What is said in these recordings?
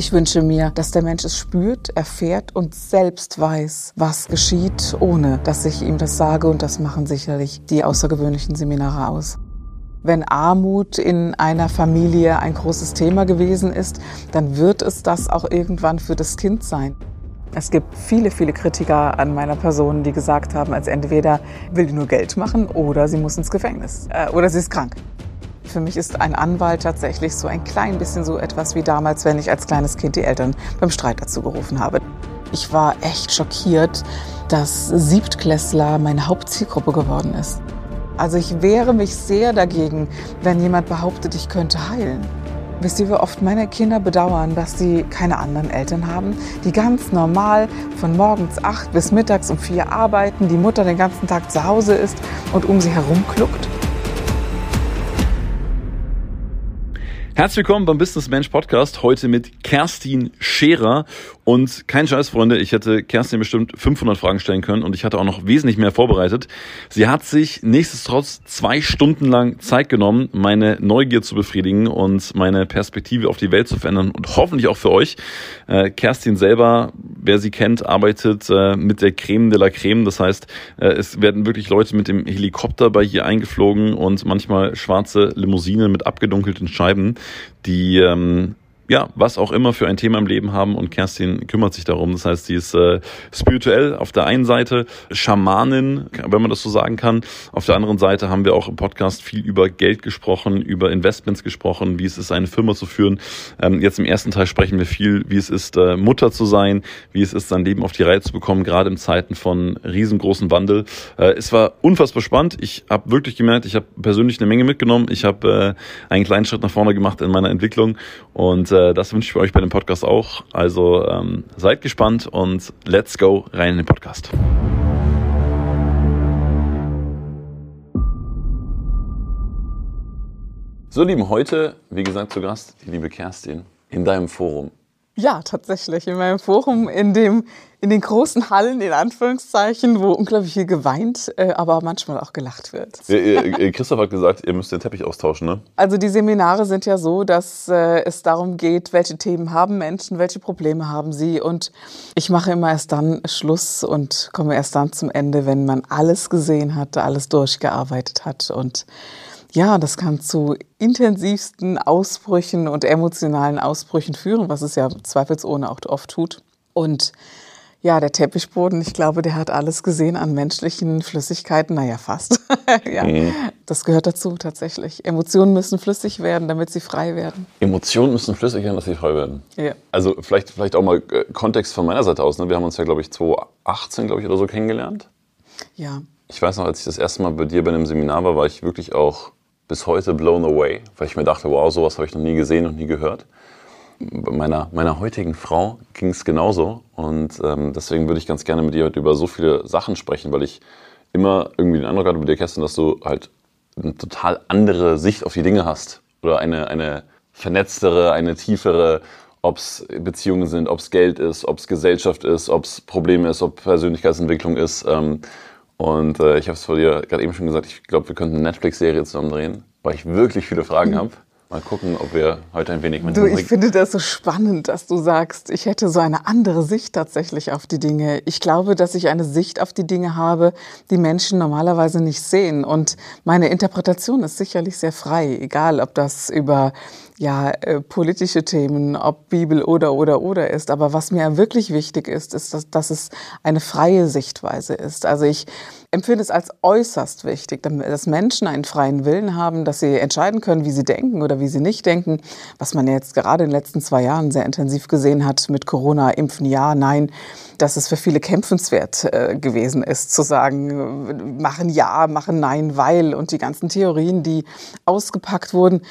Ich wünsche mir, dass der Mensch es spürt, erfährt und selbst weiß, was geschieht, ohne dass ich ihm das sage. Und das machen sicherlich die außergewöhnlichen Seminare aus. Wenn Armut in einer Familie ein großes Thema gewesen ist, dann wird es das auch irgendwann für das Kind sein. Es gibt viele, viele Kritiker an meiner Person, die gesagt haben, als entweder will die nur Geld machen oder sie muss ins Gefängnis äh, oder sie ist krank. Für mich ist ein Anwalt tatsächlich so ein klein bisschen so etwas wie damals, wenn ich als kleines Kind die Eltern beim Streit dazu gerufen habe. Ich war echt schockiert, dass Siebtklässler meine Hauptzielgruppe geworden ist. Also ich wehre mich sehr dagegen, wenn jemand behauptet, ich könnte heilen. Wisst ihr, wie oft meine Kinder bedauern, dass sie keine anderen Eltern haben, die ganz normal von morgens acht bis mittags um vier arbeiten, die Mutter den ganzen Tag zu Hause ist und um sie herum kluckt? Herzlich willkommen beim Business Mensch Podcast. Heute mit Kerstin Scherer. Und kein Scheiß, Freunde, ich hätte Kerstin bestimmt 500 Fragen stellen können und ich hatte auch noch wesentlich mehr vorbereitet. Sie hat sich nichtsdestotrotz zwei Stunden lang Zeit genommen, meine Neugier zu befriedigen und meine Perspektive auf die Welt zu verändern und hoffentlich auch für euch. Äh, Kerstin selber, wer sie kennt, arbeitet äh, mit der Creme de la Creme. Das heißt, äh, es werden wirklich Leute mit dem Helikopter bei hier eingeflogen und manchmal schwarze Limousinen mit abgedunkelten Scheiben die ähm, ja, was auch immer für ein Thema im Leben haben und Kerstin kümmert sich darum. Das heißt, sie ist äh, spirituell auf der einen Seite, Schamanin, wenn man das so sagen kann. Auf der anderen Seite haben wir auch im Podcast viel über Geld gesprochen, über Investments gesprochen, wie es ist, eine Firma zu führen. Ähm, jetzt im ersten Teil sprechen wir viel, wie es ist, äh, Mutter zu sein, wie es ist, sein Leben auf die Reihe zu bekommen, gerade in Zeiten von riesengroßen Wandel. Äh, es war unfassbar spannend. Ich habe wirklich gemerkt, ich habe persönlich eine Menge mitgenommen. Ich habe äh, einen kleinen Schritt nach vorne gemacht in meiner Entwicklung und äh, äh, das wünsche ich euch bei dem Podcast auch. Also ähm, seid gespannt und let's go rein in den Podcast. So, Lieben, heute, wie gesagt, zu Gast die liebe Kerstin in deinem Forum. Ja, tatsächlich. In meinem Forum, in, dem, in den großen Hallen, in Anführungszeichen, wo unglaublich viel geweint, äh, aber manchmal auch gelacht wird. Christoph hat gesagt, ihr müsst den Teppich austauschen, ne? Also die Seminare sind ja so, dass äh, es darum geht, welche Themen haben Menschen, welche Probleme haben sie. Und ich mache immer erst dann Schluss und komme erst dann zum Ende, wenn man alles gesehen hat, alles durchgearbeitet hat und ja, das kann zu intensivsten Ausbrüchen und emotionalen Ausbrüchen führen, was es ja zweifelsohne auch oft tut. Und ja, der Teppichboden, ich glaube, der hat alles gesehen an menschlichen Flüssigkeiten. Naja, fast. ja, mhm. Das gehört dazu tatsächlich. Emotionen müssen flüssig werden, damit sie frei werden. Emotionen müssen flüssig werden, dass sie frei werden. Ja. Also vielleicht, vielleicht auch mal äh, Kontext von meiner Seite aus. Ne? Wir haben uns ja, glaube ich, 2018, glaube ich, oder so kennengelernt. Ja. Ich weiß noch, als ich das erste Mal bei dir bei einem Seminar war, war ich wirklich auch bis heute blown away, weil ich mir dachte, wow, sowas habe ich noch nie gesehen und nie gehört. Bei meiner, meiner heutigen Frau ging es genauso und ähm, deswegen würde ich ganz gerne mit dir heute über so viele Sachen sprechen, weil ich immer irgendwie den Eindruck hatte bei dir, Kerstin, dass du halt eine total andere Sicht auf die Dinge hast oder eine, eine vernetztere, eine tiefere, ob es Beziehungen sind, ob es Geld ist, ob es Gesellschaft ist, ob es Probleme ist, ob Persönlichkeitsentwicklung ist. Ähm, und äh, ich habe es vor dir gerade eben schon gesagt, ich glaube, wir könnten eine Netflix-Serie zusammen drehen, weil ich wirklich viele Fragen habe. Mal gucken, ob wir heute ein wenig mit Du, ich finde das so spannend, dass du sagst, ich hätte so eine andere Sicht tatsächlich auf die Dinge. Ich glaube, dass ich eine Sicht auf die Dinge habe, die Menschen normalerweise nicht sehen. Und meine Interpretation ist sicherlich sehr frei, egal ob das über ja, äh, politische Themen, ob Bibel oder oder oder ist. Aber was mir wirklich wichtig ist, ist, dass, dass es eine freie Sichtweise ist. Also ich empfinde es als äußerst wichtig, dass Menschen einen freien Willen haben, dass sie entscheiden können, wie sie denken oder wie sie nicht denken. Was man jetzt gerade in den letzten zwei Jahren sehr intensiv gesehen hat mit Corona, impfen ja, nein dass es für viele kämpfenswert äh, gewesen ist, zu sagen, machen ja, machen nein, weil und die ganzen Theorien, die ausgepackt wurden.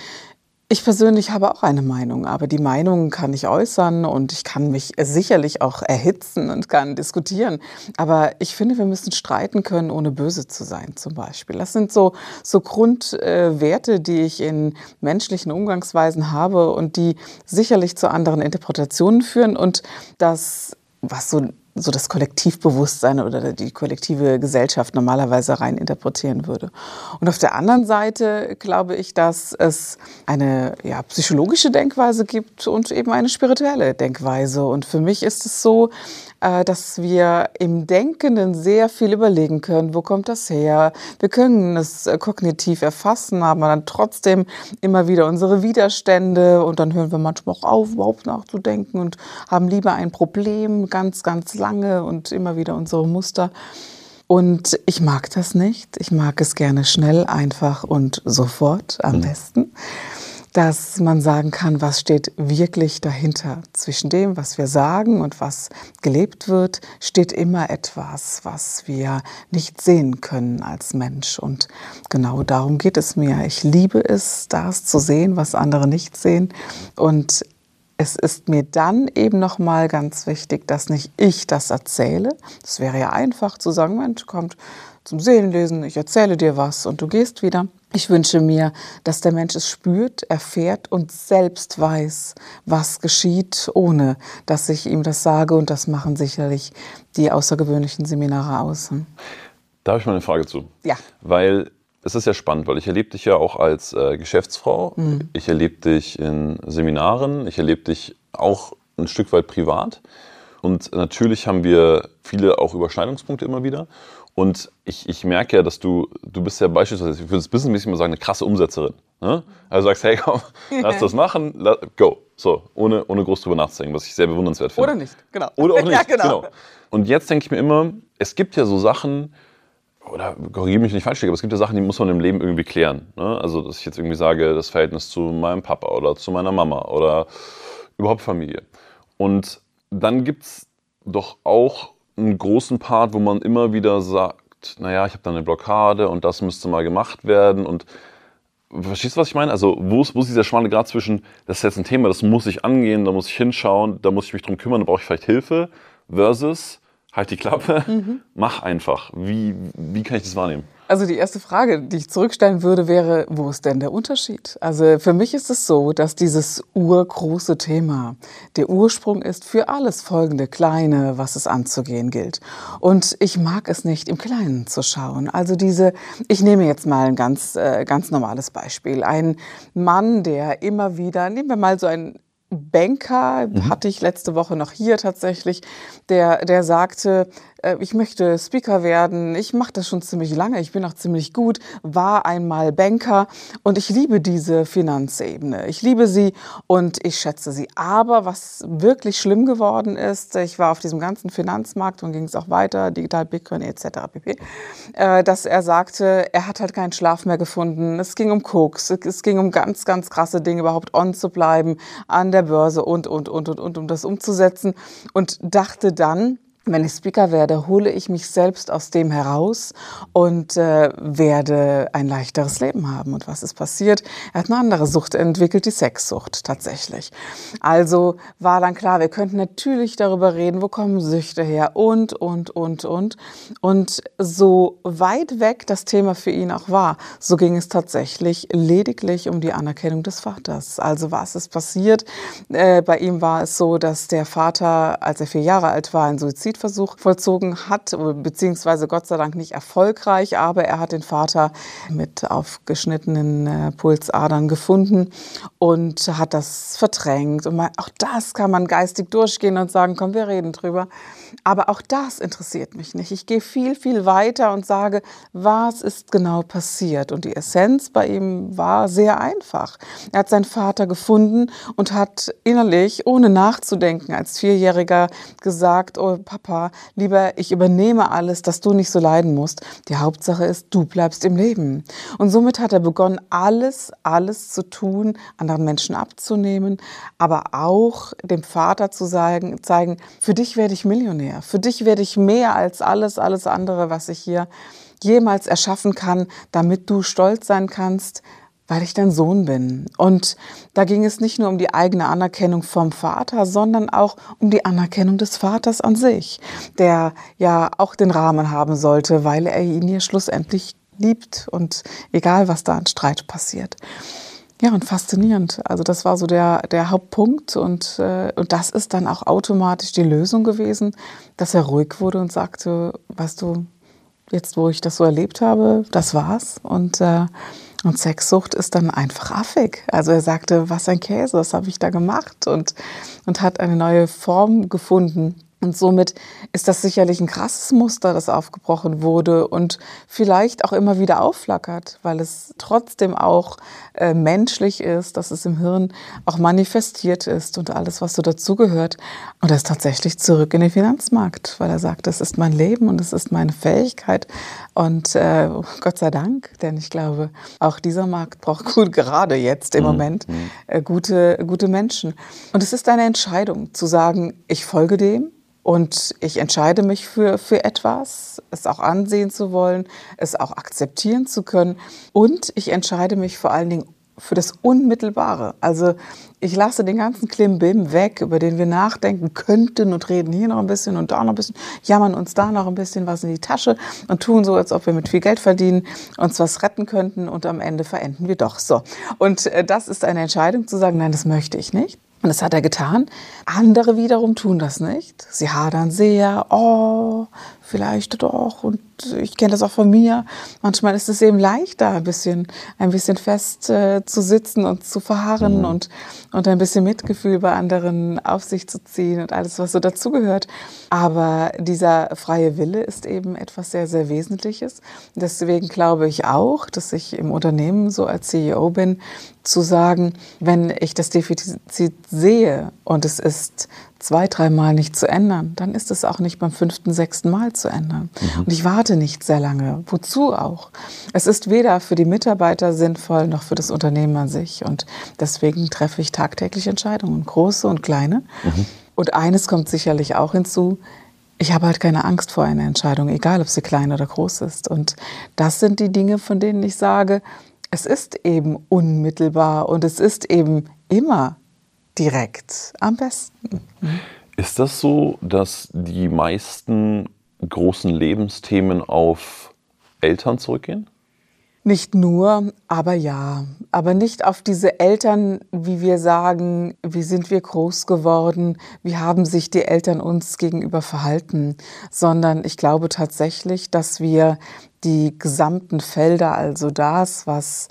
Ich persönlich habe auch eine Meinung, aber die Meinung kann ich äußern und ich kann mich sicherlich auch erhitzen und kann diskutieren. Aber ich finde, wir müssen streiten können, ohne böse zu sein, zum Beispiel. Das sind so, so Grundwerte, die ich in menschlichen Umgangsweisen habe und die sicherlich zu anderen Interpretationen führen und das was so so das Kollektivbewusstsein oder die kollektive Gesellschaft normalerweise rein interpretieren würde. Und auf der anderen Seite glaube ich, dass es eine ja, psychologische Denkweise gibt und eben eine spirituelle Denkweise. Und für mich ist es so, dass wir im Denkenden sehr viel überlegen können, wo kommt das her? Wir können es äh, kognitiv erfassen, haben dann trotzdem immer wieder unsere Widerstände und dann hören wir manchmal auch auf, überhaupt nachzudenken und haben lieber ein Problem ganz, ganz lange und immer wieder unsere Muster. Und ich mag das nicht. Ich mag es gerne schnell, einfach und sofort am mhm. Dass man sagen kann, was steht wirklich dahinter. Zwischen dem, was wir sagen und was gelebt wird, steht immer etwas, was wir nicht sehen können als Mensch. Und genau darum geht es mir. Ich liebe es, das zu sehen, was andere nicht sehen. Und es ist mir dann eben noch mal ganz wichtig, dass nicht ich das erzähle. Es wäre ja einfach zu sagen, Mensch, kommt zum Seelenlesen, ich erzähle dir was und du gehst wieder. Ich wünsche mir, dass der Mensch es spürt, erfährt und selbst weiß, was geschieht, ohne dass ich ihm das sage. Und das machen sicherlich die außergewöhnlichen Seminare aus. Da habe ich mal eine Frage zu. Ja. Weil es ist ja spannend, weil ich erlebe dich ja auch als äh, Geschäftsfrau. Mhm. Ich erlebe dich in Seminaren. Ich erlebe dich auch ein Stück weit privat. Und natürlich haben wir viele auch Überschneidungspunkte immer wieder. Und ich, ich merke ja, dass du, du bist ja beispielsweise, ich würde es businessmäßig mal sagen, eine krasse Umsetzerin. Ne? Also sagst, hey komm, lass das machen, let, go. So, ohne, ohne groß drüber nachzudenken, was ich sehr bewundernswert finde. Oder nicht, genau. Oder auch nicht, ja, genau. genau. Und jetzt denke ich mir immer, es gibt ja so Sachen, oder korrigiere mich nicht falsch, aber es gibt ja Sachen, die muss man im Leben irgendwie klären. Ne? Also, dass ich jetzt irgendwie sage, das Verhältnis zu meinem Papa oder zu meiner Mama oder überhaupt Familie. Und dann gibt es doch auch einen großen Part, wo man immer wieder sagt, naja, ich habe da eine Blockade und das müsste mal gemacht werden und Verstehst du, was ich meine? Also, wo ist, wo ist dieser schmale Grad zwischen, das ist jetzt ein Thema, das muss ich angehen, da muss ich hinschauen, da muss ich mich drum kümmern, da brauche ich vielleicht Hilfe, versus, halt die Klappe, mhm. mach einfach. Wie, wie kann ich das wahrnehmen? Also die erste Frage, die ich zurückstellen würde, wäre, wo ist denn der Unterschied? Also für mich ist es so, dass dieses urgroße Thema der Ursprung ist für alles folgende Kleine, was es anzugehen gilt. Und ich mag es nicht, im Kleinen zu schauen. Also diese, ich nehme jetzt mal ein ganz, äh, ganz normales Beispiel. Ein Mann, der immer wieder, nehmen wir mal so ein Banker, mhm. hatte ich letzte Woche noch hier tatsächlich, der, der sagte, ich möchte Speaker werden, ich mache das schon ziemlich lange, ich bin auch ziemlich gut, war einmal Banker und ich liebe diese Finanzebene. Ich liebe sie und ich schätze sie. Aber was wirklich schlimm geworden ist, ich war auf diesem ganzen Finanzmarkt und ging es auch weiter, Digital Bitcoin etc. pp., äh, dass er sagte, er hat halt keinen Schlaf mehr gefunden. Es ging um Koks, es ging um ganz, ganz krasse Dinge, überhaupt on zu bleiben an der Börse und, und, und, und, und, um das umzusetzen und dachte dann, wenn ich Speaker werde, hole ich mich selbst aus dem heraus und äh, werde ein leichteres Leben haben. Und was ist passiert? Er hat eine andere Sucht entwickelt, die Sexsucht tatsächlich. Also war dann klar, wir könnten natürlich darüber reden, wo kommen Süchte her und, und, und, und. Und so weit weg das Thema für ihn auch war, so ging es tatsächlich lediglich um die Anerkennung des Vaters. Also was ist passiert? Äh, bei ihm war es so, dass der Vater, als er vier Jahre alt war, ein Suizid Suizidversuch vollzogen hat, beziehungsweise Gott sei Dank nicht erfolgreich, aber er hat den Vater mit aufgeschnittenen äh, Pulsadern gefunden und hat das verdrängt. Und auch das kann man geistig durchgehen und sagen, komm, wir reden drüber. Aber auch das interessiert mich nicht. Ich gehe viel, viel weiter und sage, was ist genau passiert? Und die Essenz bei ihm war sehr einfach. Er hat seinen Vater gefunden und hat innerlich, ohne nachzudenken, als Vierjähriger gesagt, oh Papa, lieber ich übernehme alles, dass du nicht so leiden musst. Die Hauptsache ist, du bleibst im Leben. Und somit hat er begonnen, alles, alles zu tun, anderen Menschen abzunehmen, aber auch dem Vater zu sagen, zeigen, für dich werde ich Millionär. Millionär. Für dich werde ich mehr als alles, alles andere, was ich hier jemals erschaffen kann, damit du stolz sein kannst, weil ich dein Sohn bin. Und da ging es nicht nur um die eigene Anerkennung vom Vater, sondern auch um die Anerkennung des Vaters an sich, der ja auch den Rahmen haben sollte, weil er ihn hier schlussendlich liebt und egal, was da an Streit passiert. Ja, und faszinierend. Also das war so der, der Hauptpunkt und, äh, und das ist dann auch automatisch die Lösung gewesen, dass er ruhig wurde und sagte, weißt du, jetzt wo ich das so erlebt habe, das war's. Und, äh, und Sexsucht ist dann einfach affig. Also er sagte, was ein Käse, was habe ich da gemacht? Und, und hat eine neue Form gefunden und somit ist das sicherlich ein krasses Muster, das aufgebrochen wurde und vielleicht auch immer wieder aufflackert, weil es trotzdem auch äh, menschlich ist, dass es im Hirn auch manifestiert ist und alles, was so dazugehört. Und er ist tatsächlich zurück in den Finanzmarkt, weil er sagt, das ist mein Leben und es ist meine Fähigkeit. Und äh, Gott sei Dank, denn ich glaube, auch dieser Markt braucht gut, gerade jetzt im mhm. Moment mhm. äh, gute, gute Menschen. Und es ist eine Entscheidung zu sagen, ich folge dem und ich entscheide mich für, für etwas, es auch ansehen zu wollen, es auch akzeptieren zu können. Und ich entscheide mich vor allen Dingen für das Unmittelbare. Also ich lasse den ganzen Klimbim weg, über den wir nachdenken könnten und reden hier noch ein bisschen und da noch ein bisschen, jammern uns da noch ein bisschen was in die Tasche und tun so, als ob wir mit viel Geld verdienen, uns was retten könnten und am Ende verenden wir doch so. Und äh, das ist eine Entscheidung zu sagen, nein, das möchte ich nicht. Und das hat er getan. Andere wiederum tun das nicht. Sie hadern sehr, oh, vielleicht doch. Und ich kenne das auch von mir. Manchmal ist es eben leichter, ein bisschen, ein bisschen fest äh, zu sitzen und zu verharren mhm. und, und ein bisschen Mitgefühl bei anderen auf sich zu ziehen und alles, was so dazugehört. Aber dieser freie Wille ist eben etwas sehr, sehr Wesentliches. Deswegen glaube ich auch, dass ich im Unternehmen so als CEO bin, zu sagen, wenn ich das Defizit sehe und es ist zwei, dreimal nicht zu ändern, dann ist es auch nicht beim fünften, sechsten Mal zu ändern. Mhm. Und ich warte nicht sehr lange. Wozu auch? Es ist weder für die Mitarbeiter sinnvoll noch für das Unternehmen an sich. Und deswegen treffe ich tagtäglich Entscheidungen, große und kleine. Mhm. Und eines kommt sicherlich auch hinzu. Ich habe halt keine Angst vor einer Entscheidung, egal ob sie klein oder groß ist. Und das sind die Dinge, von denen ich sage, es ist eben unmittelbar und es ist eben immer direkt am besten. Ist das so, dass die meisten großen Lebensthemen auf Eltern zurückgehen? Nicht nur, aber ja. Aber nicht auf diese Eltern, wie wir sagen, wie sind wir groß geworden, wie haben sich die Eltern uns gegenüber verhalten, sondern ich glaube tatsächlich, dass wir die gesamten Felder, also das, was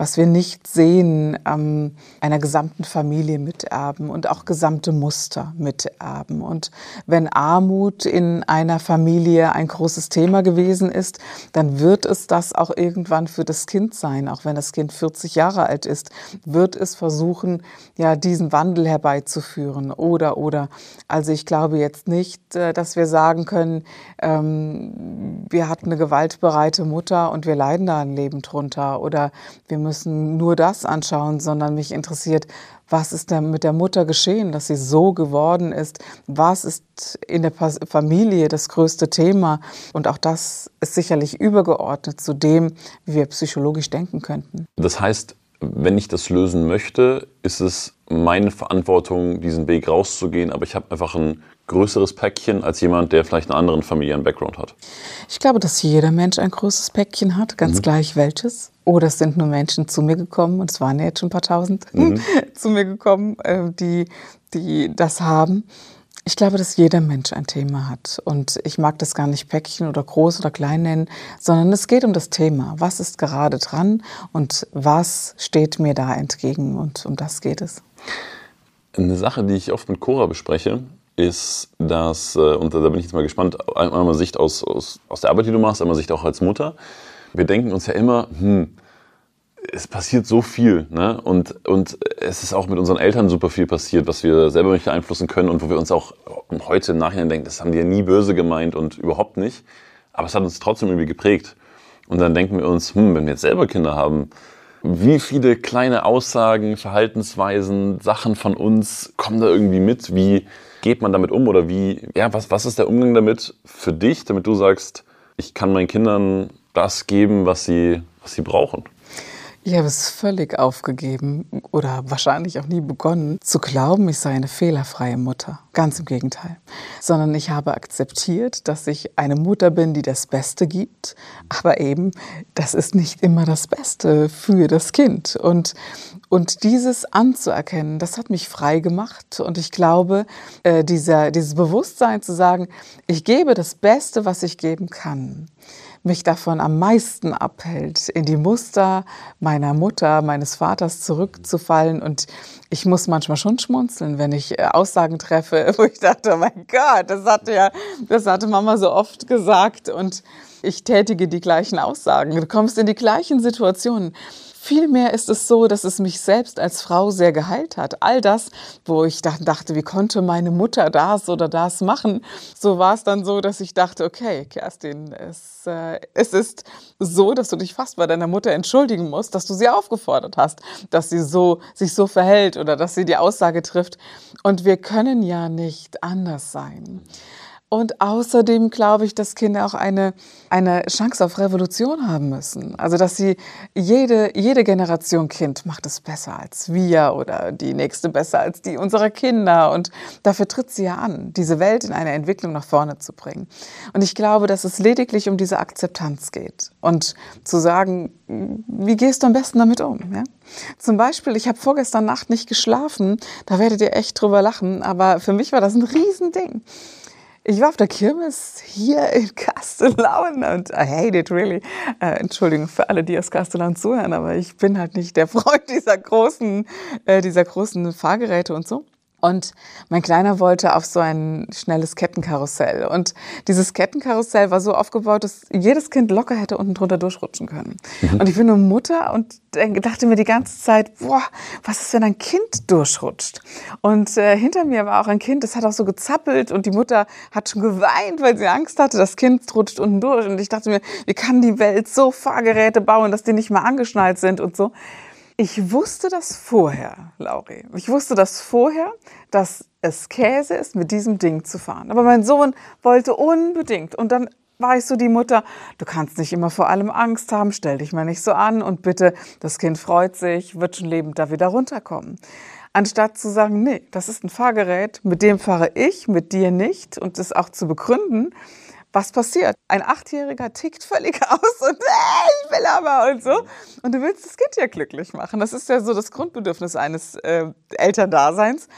was wir nicht sehen, ähm, einer gesamten Familie miterben und auch gesamte Muster miterben. Und wenn Armut in einer Familie ein großes Thema gewesen ist, dann wird es das auch irgendwann für das Kind sein. Auch wenn das Kind 40 Jahre alt ist, wird es versuchen, ja, diesen Wandel herbeizuführen. Oder, oder. Also ich glaube jetzt nicht, äh, dass wir sagen können, ähm, wir hatten eine gewaltbereite Mutter und wir leiden da ein Leben drunter. Oder wir müssen müssen nur das anschauen, sondern mich interessiert, was ist denn mit der Mutter geschehen, dass sie so geworden ist? Was ist in der Familie das größte Thema? Und auch das ist sicherlich übergeordnet zu dem, wie wir psychologisch denken könnten. Das heißt, wenn ich das lösen möchte, ist es meine Verantwortung, diesen Weg rauszugehen, aber ich habe einfach ein größeres Päckchen als jemand, der vielleicht einen anderen Familien-Background hat. Ich glaube, dass jeder Mensch ein großes Päckchen hat, ganz mhm. gleich welches. Oder es sind nur Menschen zu mir gekommen, und es waren ja jetzt schon ein paar tausend mhm. zu mir gekommen, äh, die, die das haben. Ich glaube, dass jeder Mensch ein Thema hat. Und ich mag das gar nicht Päckchen oder groß oder klein nennen, sondern es geht um das Thema. Was ist gerade dran und was steht mir da entgegen? Und um das geht es. Eine Sache, die ich oft mit Cora bespreche, ist, dass, äh, und da bin ich jetzt mal gespannt, einmal Sicht aus, aus, aus der Arbeit, die du machst, einmal Sicht auch als Mutter. Wir denken uns ja immer, hm, es passiert so viel, ne? Und, und es ist auch mit unseren Eltern super viel passiert, was wir selber nicht beeinflussen können und wo wir uns auch heute im Nachhinein denken, das haben die ja nie böse gemeint und überhaupt nicht. Aber es hat uns trotzdem irgendwie geprägt. Und dann denken wir uns, hm, wenn wir jetzt selber Kinder haben, wie viele kleine Aussagen, Verhaltensweisen, Sachen von uns kommen da irgendwie mit? Wie geht man damit um? Oder wie, ja, was, was ist der Umgang damit für dich, damit du sagst, ich kann meinen Kindern das geben, was sie, was sie brauchen? Ich habe es völlig aufgegeben oder wahrscheinlich auch nie begonnen zu glauben, ich sei eine fehlerfreie Mutter. Ganz im Gegenteil. Sondern ich habe akzeptiert, dass ich eine Mutter bin, die das Beste gibt. Aber eben, das ist nicht immer das Beste für das Kind. Und, und dieses anzuerkennen, das hat mich frei gemacht. Und ich glaube, äh, dieser, dieses Bewusstsein zu sagen, ich gebe das Beste, was ich geben kann mich davon am meisten abhält, in die Muster meiner Mutter, meines Vaters zurückzufallen. Und ich muss manchmal schon schmunzeln, wenn ich äh, Aussagen treffe, wo ich dachte, oh mein Gott, das hatte ja, das hatte Mama so oft gesagt. Und ich tätige die gleichen Aussagen. Du kommst in die gleichen Situationen. Vielmehr ist es so, dass es mich selbst als Frau sehr geheilt hat. All das, wo ich dachte, wie konnte meine Mutter das oder das machen, so war es dann so, dass ich dachte, okay, Kerstin, es, äh, es ist so, dass du dich fast bei deiner Mutter entschuldigen musst, dass du sie aufgefordert hast, dass sie so, sich so verhält oder dass sie die Aussage trifft. Und wir können ja nicht anders sein. Und außerdem glaube ich, dass Kinder auch eine, eine Chance auf Revolution haben müssen. Also, dass sie jede, jede Generation Kind macht es besser als wir oder die nächste besser als die unserer Kinder. Und dafür tritt sie ja an, diese Welt in eine Entwicklung nach vorne zu bringen. Und ich glaube, dass es lediglich um diese Akzeptanz geht und zu sagen, wie gehst du am besten damit um? Ja? Zum Beispiel, ich habe vorgestern Nacht nicht geschlafen, da werdet ihr echt drüber lachen, aber für mich war das ein Riesending. Ich war auf der Kirmes hier in Kastellaun und I hate it really. Äh, Entschuldigung für alle, die aus Kastellaun zuhören, aber ich bin halt nicht der Freund dieser großen, äh, dieser großen Fahrgeräte und so. Und mein Kleiner wollte auf so ein schnelles Kettenkarussell. Und dieses Kettenkarussell war so aufgebaut, dass jedes Kind locker hätte unten drunter durchrutschen können. Mhm. Und ich bin eine Mutter und dachte mir die ganze Zeit, boah, was ist, wenn ein Kind durchrutscht? Und äh, hinter mir war auch ein Kind, das hat auch so gezappelt und die Mutter hat schon geweint, weil sie Angst hatte, das Kind rutscht unten durch. Und ich dachte mir, wie kann die Welt so Fahrgeräte bauen, dass die nicht mal angeschnallt sind und so. Ich wusste das vorher, Lauri. Ich wusste das vorher, dass es Käse ist, mit diesem Ding zu fahren. Aber mein Sohn wollte unbedingt. Und dann ich so die Mutter, du kannst nicht immer vor allem Angst haben, stell dich mal nicht so an und bitte, das Kind freut sich, wird schon lebend da wieder runterkommen. Anstatt zu sagen, nee, das ist ein Fahrgerät, mit dem fahre ich, mit dir nicht und das auch zu begründen, was passiert? Ein Achtjähriger tickt völlig aus und äh, ich will aber und so. Und du willst das Kind ja glücklich machen. Das ist ja so das Grundbedürfnis eines äh, Elterndaseins.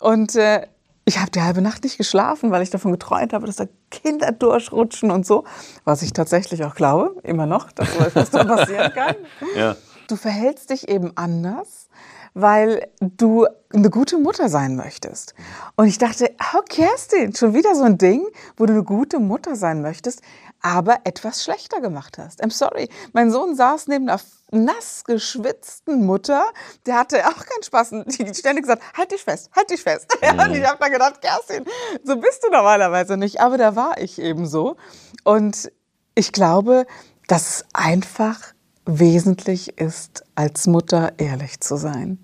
Und äh, ich habe die halbe Nacht nicht geschlafen, weil ich davon geträumt habe, dass da Kinder durchrutschen und so. Was ich tatsächlich auch glaube, immer noch, dass so etwas passieren kann. Ja. Du verhältst dich eben anders weil du eine gute Mutter sein möchtest. Und ich dachte, oh Kerstin, schon wieder so ein Ding, wo du eine gute Mutter sein möchtest, aber etwas schlechter gemacht hast. I'm sorry. Mein Sohn saß neben einer nass geschwitzten Mutter, der hatte auch keinen Spaß. Und die ständig gesagt, halt dich fest, halt dich fest. Mhm. und ich habe da gedacht, Kerstin, so bist du normalerweise nicht. Aber da war ich eben so. Und ich glaube, dass es einfach wesentlich ist, als Mutter ehrlich zu sein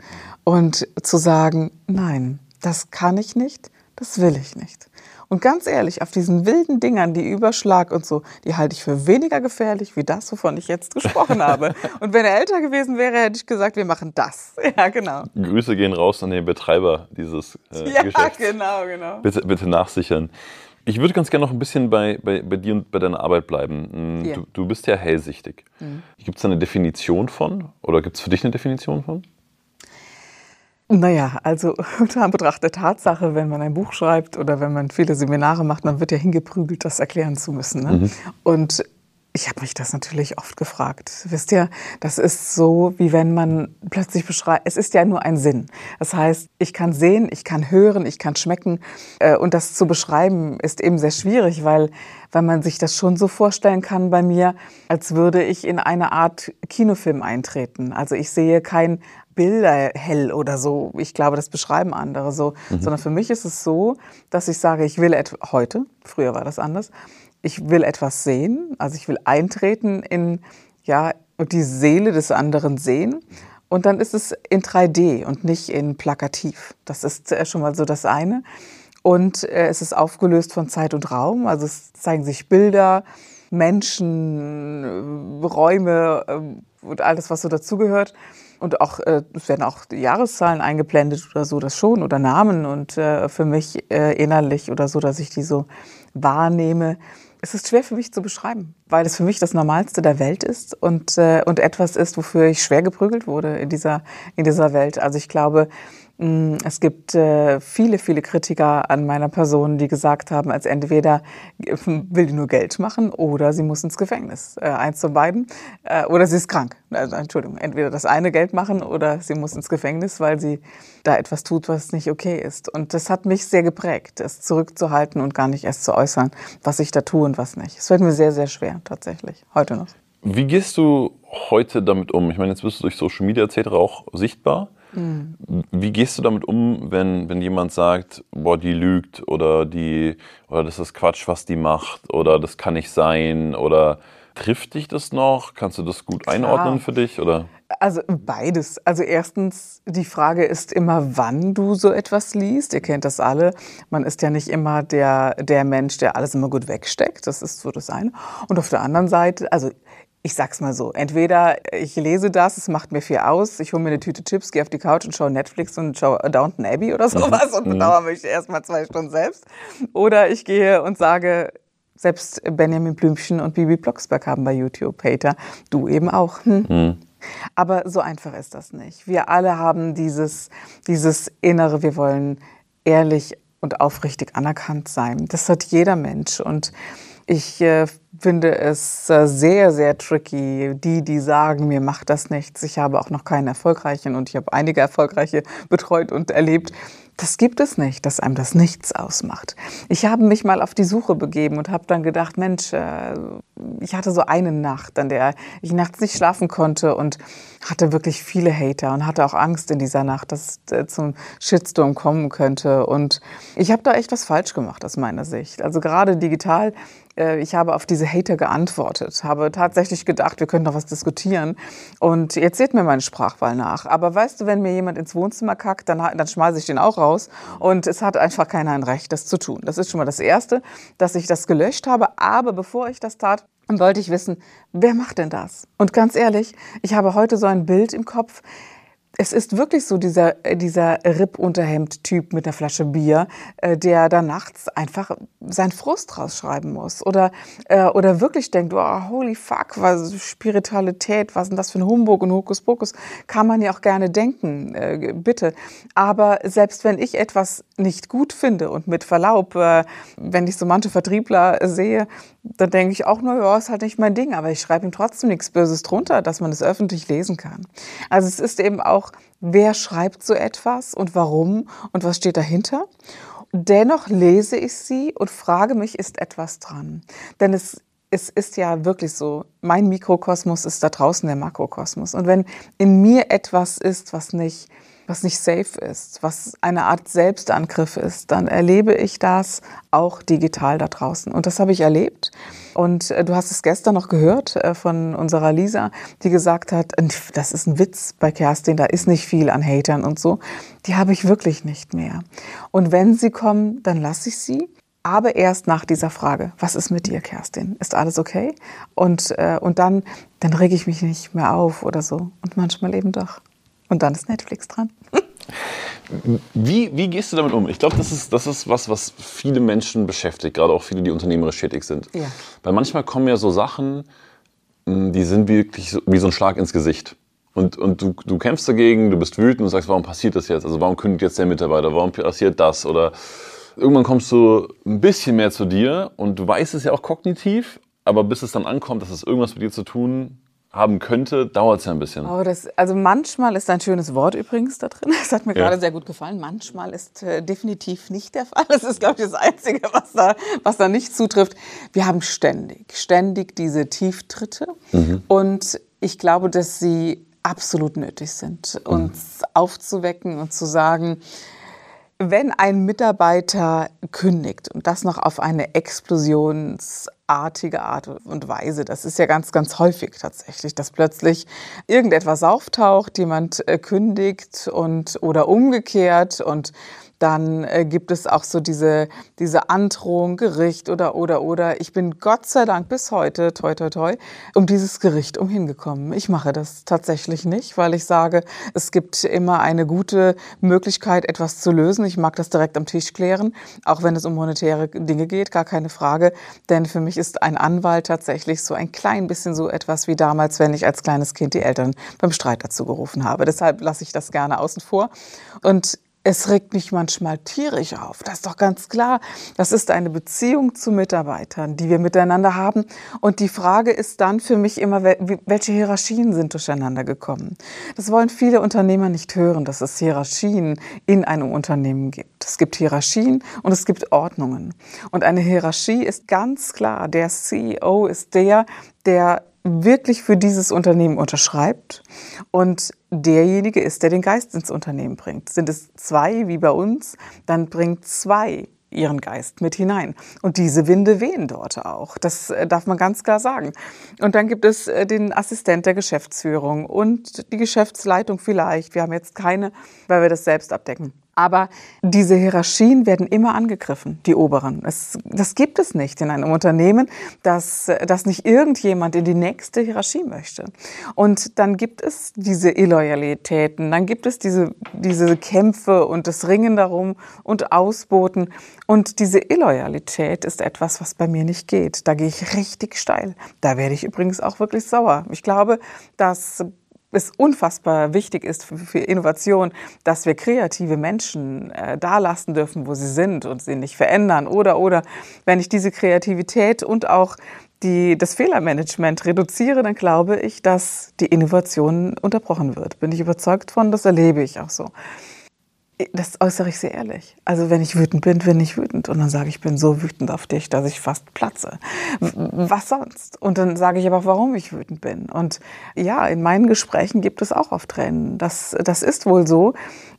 und zu sagen, nein, das kann ich nicht, das will ich nicht. Und ganz ehrlich, auf diesen wilden Dingern, die Überschlag und so, die halte ich für weniger gefährlich wie das, wovon ich jetzt gesprochen habe. Und wenn er älter gewesen wäre, hätte ich gesagt, wir machen das. Ja, genau. Grüße gehen raus an den Betreiber dieses äh, ja, Geschäfts. Ja, genau, genau. Bitte, bitte nachsichern. Ich würde ganz gerne noch ein bisschen bei, bei, bei dir und bei deiner Arbeit bleiben. Yeah. Du, du, bist ja hellsichtig. Mhm. Gibt es da eine Definition von? Oder gibt es für dich eine Definition von? Naja, also unter Anbetracht der Tatsache, wenn man ein Buch schreibt oder wenn man viele Seminare macht, man wird ja hingeprügelt, das erklären zu müssen. Ne? Mhm. Und ich habe mich das natürlich oft gefragt. Wisst ihr, das ist so, wie wenn man plötzlich beschreibt, es ist ja nur ein Sinn. Das heißt, ich kann sehen, ich kann hören, ich kann schmecken. Äh, und das zu beschreiben ist eben sehr schwierig, weil, weil man sich das schon so vorstellen kann bei mir, als würde ich in eine Art Kinofilm eintreten. Also ich sehe kein Bilder hell oder so. Ich glaube, das beschreiben andere so. Mhm. Sondern für mich ist es so, dass ich sage, ich will heute, früher war das anders, ich will etwas sehen, also ich will eintreten in ja, die Seele des anderen sehen. Und dann ist es in 3D und nicht in plakativ. Das ist schon mal so das eine. Und äh, es ist aufgelöst von Zeit und Raum. Also es zeigen sich Bilder, Menschen, äh, Räume, äh, und alles, was so dazugehört. Und auch, es werden auch Jahreszahlen eingeblendet oder so, das schon, oder Namen. Und für mich innerlich oder so, dass ich die so wahrnehme, es ist schwer für mich zu beschreiben, weil es für mich das Normalste der Welt ist und, äh, und etwas ist, wofür ich schwer geprügelt wurde in dieser, in dieser Welt. Also ich glaube, es gibt äh, viele, viele Kritiker an meiner Person, die gesagt haben, als entweder will die nur Geld machen oder sie muss ins Gefängnis. Äh, eins von beiden. Äh, oder sie ist krank. Also, Entschuldigung, entweder das eine Geld machen oder sie muss ins Gefängnis, weil sie da etwas tut, was nicht okay ist. Und das hat mich sehr geprägt, es zurückzuhalten und gar nicht erst zu äußern, was ich da tue und was nicht. Es fällt mir sehr, sehr schwer, tatsächlich, heute noch. Wie gehst du heute damit um? Ich meine, jetzt bist du durch Social Media etc. auch sichtbar. Mhm. Wie gehst du damit um, wenn, wenn jemand sagt, boah, die lügt oder die oder das ist Quatsch, was die macht oder das kann nicht sein oder trifft dich das noch? Kannst du das gut Klar. einordnen für dich oder? Also beides. Also erstens, die Frage ist immer, wann du so etwas liest. Ihr kennt das alle. Man ist ja nicht immer der, der Mensch, der alles immer gut wegsteckt. Das ist so das eine. Und auf der anderen Seite, also ich sag's mal so, entweder ich lese das, es macht mir viel aus, ich hole mir eine Tüte Chips, gehe auf die Couch und schaue Netflix und schaue Downton Abbey oder sowas und mhm. bedauere mich erstmal zwei Stunden selbst. Oder ich gehe und sage, selbst Benjamin Blümchen und Bibi Blocksberg haben bei YouTube Hater, du eben auch. Hm? Mhm. Aber so einfach ist das nicht. Wir alle haben dieses, dieses Innere, wir wollen ehrlich und aufrichtig anerkannt sein. Das hat jeder Mensch und ich äh, finde es äh, sehr, sehr tricky, die, die sagen, mir macht das nichts. Ich habe auch noch keinen erfolgreichen und ich habe einige erfolgreiche betreut und erlebt. Das gibt es nicht, dass einem das nichts ausmacht. Ich habe mich mal auf die Suche begeben und habe dann gedacht, Mensch, äh, ich hatte so eine Nacht, an der ich nachts nicht schlafen konnte und hatte wirklich viele Hater und hatte auch Angst in dieser Nacht, dass es äh, zum Shitstorm kommen könnte. Und ich habe da echt was falsch gemacht aus meiner Sicht. Also gerade digital äh, ich habe auf diese Hater geantwortet, habe tatsächlich gedacht, wir können noch was diskutieren. Und jetzt seht mir meine Sprachwahl nach. Aber weißt du, wenn mir jemand ins Wohnzimmer kackt, dann, dann schmeiße ich den auch raus. Und es hat einfach keiner ein Recht, das zu tun. Das ist schon mal das Erste, dass ich das gelöscht habe. Aber bevor ich das tat, wollte ich wissen, wer macht denn das? Und ganz ehrlich, ich habe heute so ein Bild im Kopf es ist wirklich so dieser, dieser Rippunterhemd-Typ mit der Flasche Bier, äh, der da nachts einfach seinen Frust rausschreiben muss. Oder, äh, oder wirklich denkt, oh, holy fuck, was Spiritualität, was denn das für ein Humbug und Hokuspokus? Kann man ja auch gerne denken, äh, bitte. Aber selbst wenn ich etwas nicht gut finde und mit Verlaub, wenn ich so manche Vertriebler sehe, dann denke ich auch nur, ja, ist halt nicht mein Ding, aber ich schreibe ihm trotzdem nichts Böses drunter, dass man es öffentlich lesen kann. Also es ist eben auch, wer schreibt so etwas und warum und was steht dahinter. Dennoch lese ich sie und frage mich, ist etwas dran? Denn es, es ist ja wirklich so, mein Mikrokosmos ist da draußen der Makrokosmos. Und wenn in mir etwas ist, was nicht was nicht safe ist, was eine Art Selbstangriff ist, dann erlebe ich das auch digital da draußen. Und das habe ich erlebt. Und äh, du hast es gestern noch gehört äh, von unserer Lisa, die gesagt hat, das ist ein Witz bei Kerstin, da ist nicht viel an Hatern und so. Die habe ich wirklich nicht mehr. Und wenn sie kommen, dann lasse ich sie aber erst nach dieser Frage, was ist mit dir, Kerstin? Ist alles okay? Und, äh, und dann, dann rege ich mich nicht mehr auf oder so. Und manchmal eben doch. Und dann ist Netflix dran. Wie, wie gehst du damit um? Ich glaube, das ist, das ist was, was viele Menschen beschäftigt, gerade auch viele, die unternehmerisch tätig sind. Ja. Weil manchmal kommen ja so Sachen, hm, die sind wirklich so, wie so ein Schlag ins Gesicht. Und, und du, du kämpfst dagegen, du bist wütend und sagst, warum passiert das jetzt? Also warum kündigt jetzt der Mitarbeiter? Warum passiert das? Oder irgendwann kommst du ein bisschen mehr zu dir und du weißt es ja auch kognitiv, aber bis es dann ankommt, dass es irgendwas mit dir zu tun haben könnte, dauert es ja ein bisschen. Oh, das, also manchmal ist ein schönes Wort übrigens da drin. Das hat mir ja. gerade sehr gut gefallen. Manchmal ist äh, definitiv nicht der Fall. Das ist, glaube ich, das Einzige, was da, was da nicht zutrifft. Wir haben ständig, ständig diese Tieftritte. Mhm. Und ich glaube, dass sie absolut nötig sind, uns mhm. aufzuwecken und zu sagen, wenn ein Mitarbeiter kündigt und das noch auf eine Explosions artige Art und Weise. Das ist ja ganz, ganz häufig tatsächlich, dass plötzlich irgendetwas auftaucht, jemand äh, kündigt und oder umgekehrt und dann äh, gibt es auch so diese, diese Androhung, Gericht oder, oder, oder. Ich bin Gott sei Dank bis heute, toi, toi, toi, um dieses Gericht umhingekommen. Ich mache das tatsächlich nicht, weil ich sage, es gibt immer eine gute Möglichkeit, etwas zu lösen. Ich mag das direkt am Tisch klären, auch wenn es um monetäre Dinge geht, gar keine Frage. Denn für mich ist ein Anwalt tatsächlich so ein klein bisschen so etwas wie damals, wenn ich als kleines Kind die Eltern beim Streit dazu gerufen habe. Deshalb lasse ich das gerne außen vor. Und es regt mich manchmal tierisch auf. Das ist doch ganz klar. Das ist eine Beziehung zu Mitarbeitern, die wir miteinander haben. Und die Frage ist dann für mich immer, welche Hierarchien sind durcheinander gekommen? Das wollen viele Unternehmer nicht hören, dass es Hierarchien in einem Unternehmen gibt. Es gibt Hierarchien und es gibt Ordnungen. Und eine Hierarchie ist ganz klar. Der CEO ist der, der wirklich für dieses Unternehmen unterschreibt und derjenige ist, der den Geist ins Unternehmen bringt. Sind es zwei wie bei uns, dann bringt zwei ihren Geist mit hinein. Und diese Winde wehen dort auch. Das äh, darf man ganz klar sagen. Und dann gibt es äh, den Assistent der Geschäftsführung und die Geschäftsleitung vielleicht. Wir haben jetzt keine, weil wir das selbst abdecken. Aber diese Hierarchien werden immer angegriffen, die oberen. Es, das gibt es nicht in einem Unternehmen, dass, dass nicht irgendjemand in die nächste Hierarchie möchte. Und dann gibt es diese Illoyalitäten, dann gibt es diese, diese Kämpfe und das Ringen darum und Ausboten. Und diese Illoyalität ist etwas, was bei mir nicht geht. Da gehe ich richtig steil. Da werde ich übrigens auch wirklich sauer. Ich glaube, dass es unfassbar wichtig ist für, Innovation, dass wir kreative Menschen äh, da lassen dürfen, wo sie sind und sie nicht verändern. Oder, oder, wenn ich diese Kreativität und auch die, das Fehlermanagement reduziere, dann glaube ich, dass die Innovation unterbrochen wird. Bin ich überzeugt von, das erlebe ich auch so. Das äußere ich sehr ehrlich. Also wenn ich wütend bin, bin ich wütend. Und dann sage ich, ich bin so wütend auf dich, dass ich fast platze. Was sonst? Und dann sage ich aber auch, warum ich wütend bin. Und ja, in meinen Gesprächen gibt es auch oft Tränen. Das, das ist wohl so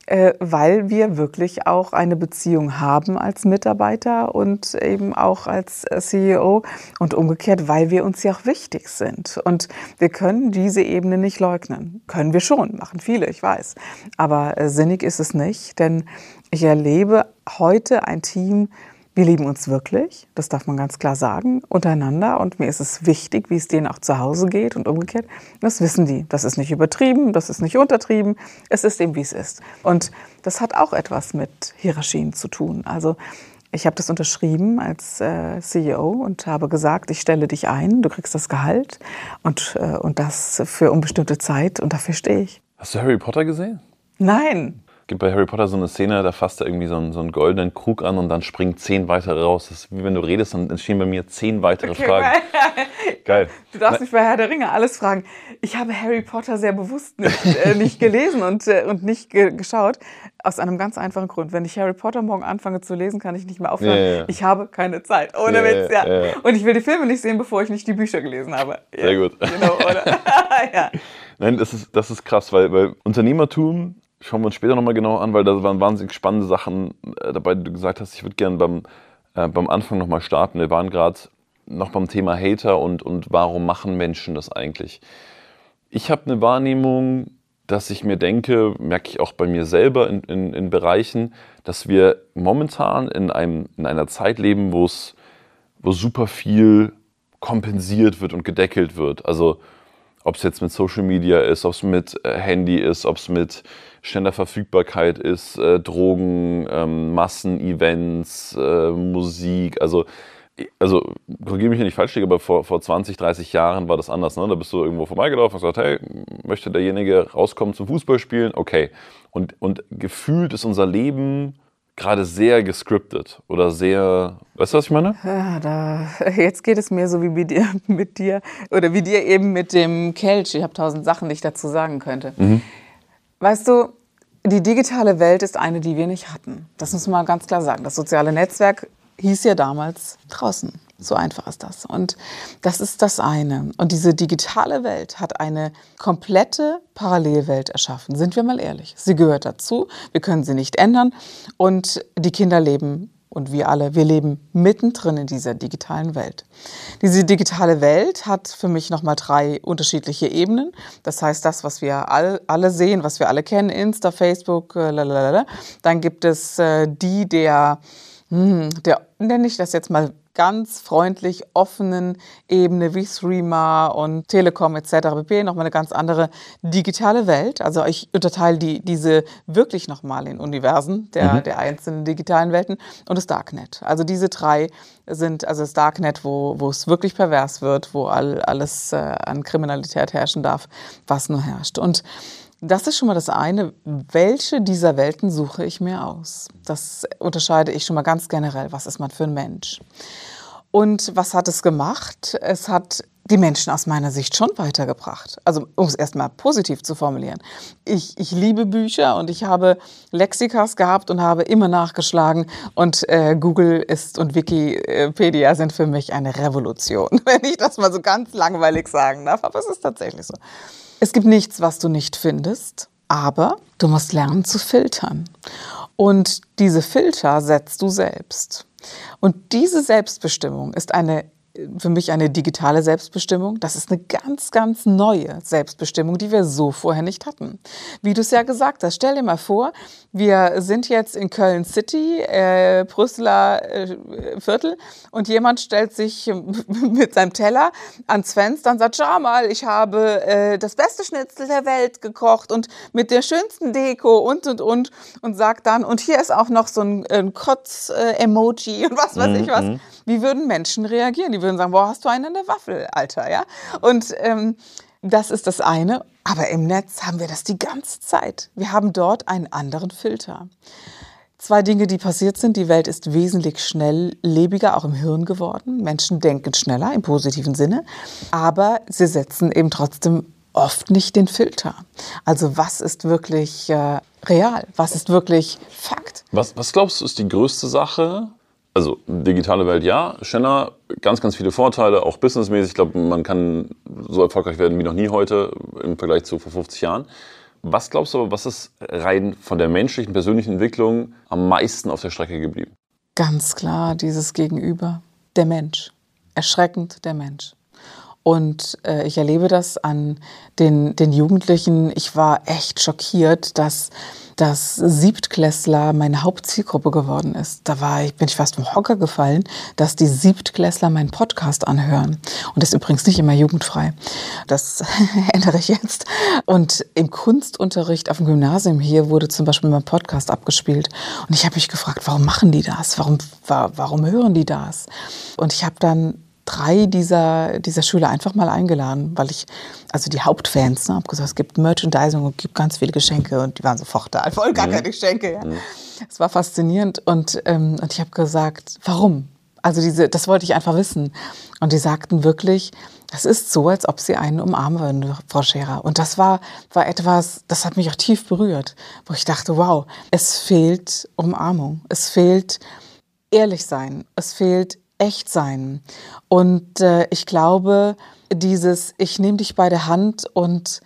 äh, weil wir wirklich auch eine Beziehung haben als Mitarbeiter und eben auch als äh, CEO und umgekehrt, weil wir uns ja auch wichtig sind. Und wir können diese Ebene nicht leugnen. Können wir schon, machen viele, ich weiß. Aber äh, sinnig ist es nicht, denn ich erlebe heute ein Team, wir lieben uns wirklich, das darf man ganz klar sagen, untereinander. Und mir ist es wichtig, wie es denen auch zu Hause geht und umgekehrt. Das wissen die. Das ist nicht übertrieben, das ist nicht untertrieben. Es ist eben, wie es ist. Und das hat auch etwas mit Hierarchien zu tun. Also ich habe das unterschrieben als äh, CEO und habe gesagt, ich stelle dich ein, du kriegst das Gehalt und, äh, und das für unbestimmte Zeit und dafür stehe ich. Hast du Harry Potter gesehen? Nein gibt bei Harry Potter so eine Szene, da fasst er irgendwie so einen, so einen goldenen Krug an und dann springen zehn weitere raus. Das ist wie wenn du redest, dann entstehen bei mir zehn weitere okay, Fragen. Geil. Du darfst mich bei Herr der Ringe alles fragen. Ich habe Harry Potter sehr bewusst nicht, äh, nicht gelesen und, äh, und nicht ge geschaut. Aus einem ganz einfachen Grund. Wenn ich Harry Potter morgen anfange zu lesen, kann ich nicht mehr aufhören. Ja, ja. Ich habe keine Zeit. Ohne Witz, ja, ja. Und ich will die Filme nicht sehen, bevor ich nicht die Bücher gelesen habe. Sehr gut. Genau, oder? ja. Nein, das ist, das ist krass, weil, weil Unternehmertum schauen wir uns später nochmal genau an, weil da waren wahnsinnig spannende Sachen äh, dabei, die du gesagt hast, ich würde gerne beim, äh, beim Anfang nochmal starten. Wir waren gerade noch beim Thema Hater und, und warum machen Menschen das eigentlich. Ich habe eine Wahrnehmung, dass ich mir denke, merke ich auch bei mir selber in, in, in Bereichen, dass wir momentan in, einem, in einer Zeit leben, wo es wo super viel kompensiert wird und gedeckelt wird. Also ob es jetzt mit Social Media ist, ob es mit äh, Handy ist, ob es mit schneller Verfügbarkeit ist, äh, Drogen, ähm, Massenevents, äh, Musik, also also korrigiere mich, wenn ich falsch liege, aber vor, vor 20, 30 Jahren war das anders. Ne? Da bist du irgendwo vorbeigelaufen und gesagt, hey, möchte derjenige rauskommen zum Fußballspielen? Okay. Und, und gefühlt ist unser Leben gerade sehr gescriptet oder sehr, weißt du, was ich meine? Ja, da, jetzt geht es mir so wie mit dir, mit dir oder wie dir eben mit dem Kelch. Ich habe tausend Sachen, die ich dazu sagen könnte. Mhm. Weißt du, die digitale Welt ist eine, die wir nicht hatten. Das muss man ganz klar sagen. Das soziale Netzwerk hieß ja damals draußen. So einfach ist das. Und das ist das eine. Und diese digitale Welt hat eine komplette Parallelwelt erschaffen. Sind wir mal ehrlich. Sie gehört dazu. Wir können sie nicht ändern. Und die Kinder leben und wir alle, wir leben mittendrin in dieser digitalen Welt. Diese digitale Welt hat für mich nochmal drei unterschiedliche Ebenen. Das heißt, das, was wir all, alle sehen, was wir alle kennen, Insta, Facebook, äh, lalalala. dann gibt es äh, die der, hm, der, nenne ich das jetzt mal ganz freundlich offenen Ebene wie Streamer und Telekom etc. pp. nochmal eine ganz andere digitale Welt. Also ich unterteile die, diese wirklich nochmal in Universen der, mhm. der einzelnen digitalen Welten und das Darknet. Also diese drei sind, also das Darknet, wo, wo es wirklich pervers wird, wo all, alles äh, an Kriminalität herrschen darf, was nur herrscht. Und das ist schon mal das eine. Welche dieser Welten suche ich mir aus? Das unterscheide ich schon mal ganz generell. Was ist man für ein Mensch? Und was hat es gemacht? Es hat die Menschen aus meiner Sicht schon weitergebracht. Also um es erstmal positiv zu formulieren. Ich, ich liebe Bücher und ich habe Lexikas gehabt und habe immer nachgeschlagen. Und äh, Google ist und Wikipedia sind für mich eine Revolution, wenn ich das mal so ganz langweilig sagen darf. Aber es ist tatsächlich so. Es gibt nichts, was du nicht findest, aber du musst lernen zu filtern. Und diese Filter setzt du selbst. Und diese Selbstbestimmung ist eine für mich eine digitale Selbstbestimmung. Das ist eine ganz, ganz neue Selbstbestimmung, die wir so vorher nicht hatten. Wie du es ja gesagt hast, stell dir mal vor, wir sind jetzt in Köln City, äh, Brüsseler äh, Viertel und jemand stellt sich mit seinem Teller ans Fenster und sagt, schau mal, ich habe äh, das beste Schnitzel der Welt gekocht und mit der schönsten Deko und, und, und und sagt dann, und hier ist auch noch so ein, ein Kotz-Emoji und was weiß ich was. Mhm. Wie würden Menschen reagieren? Die würden sagen, boah, hast du einen in der Waffel, Alter, ja? Und ähm, das ist das eine. Aber im Netz haben wir das die ganze Zeit. Wir haben dort einen anderen Filter. Zwei Dinge, die passiert sind. Die Welt ist wesentlich schnelllebiger, auch im Hirn geworden. Menschen denken schneller im positiven Sinne, aber sie setzen eben trotzdem oft nicht den Filter. Also was ist wirklich äh, real? Was ist wirklich Fakt? Was, was glaubst du, ist die größte Sache, also digitale Welt ja, Schenner, ganz, ganz viele Vorteile, auch businessmäßig. Ich glaube, man kann so erfolgreich werden wie noch nie heute im Vergleich zu vor 50 Jahren. Was glaubst du aber, was ist rein von der menschlichen, persönlichen Entwicklung am meisten auf der Strecke geblieben? Ganz klar, dieses Gegenüber, der Mensch. Erschreckend der Mensch. Und äh, ich erlebe das an den, den Jugendlichen. Ich war echt schockiert, dass dass Siebtklässler meine Hauptzielgruppe geworden ist. Da war ich, bin ich fast vom Hocker gefallen, dass die Siebtklässler meinen Podcast anhören. Und das ist übrigens nicht immer jugendfrei. Das ändere ich jetzt. Und im Kunstunterricht auf dem Gymnasium hier wurde zum Beispiel mein Podcast abgespielt. Und ich habe mich gefragt, warum machen die das? Warum, warum hören die das? Und ich habe dann drei dieser, dieser Schüler einfach mal eingeladen, weil ich, also die Hauptfans, ne, habe gesagt, es gibt Merchandising und es gibt ganz viele Geschenke und die waren sofort da, voll gar mhm. keine Geschenke. Ja. Mhm. Es war faszinierend und, ähm, und ich habe gesagt, warum? Also diese, das wollte ich einfach wissen. Und die sagten wirklich, es ist so, als ob sie einen umarmen würden, Frau Scherer. Und das war, war etwas, das hat mich auch tief berührt, wo ich dachte, wow, es fehlt Umarmung, es fehlt ehrlich sein, es fehlt echt sein. Und äh, ich glaube, dieses, ich nehme dich bei der Hand und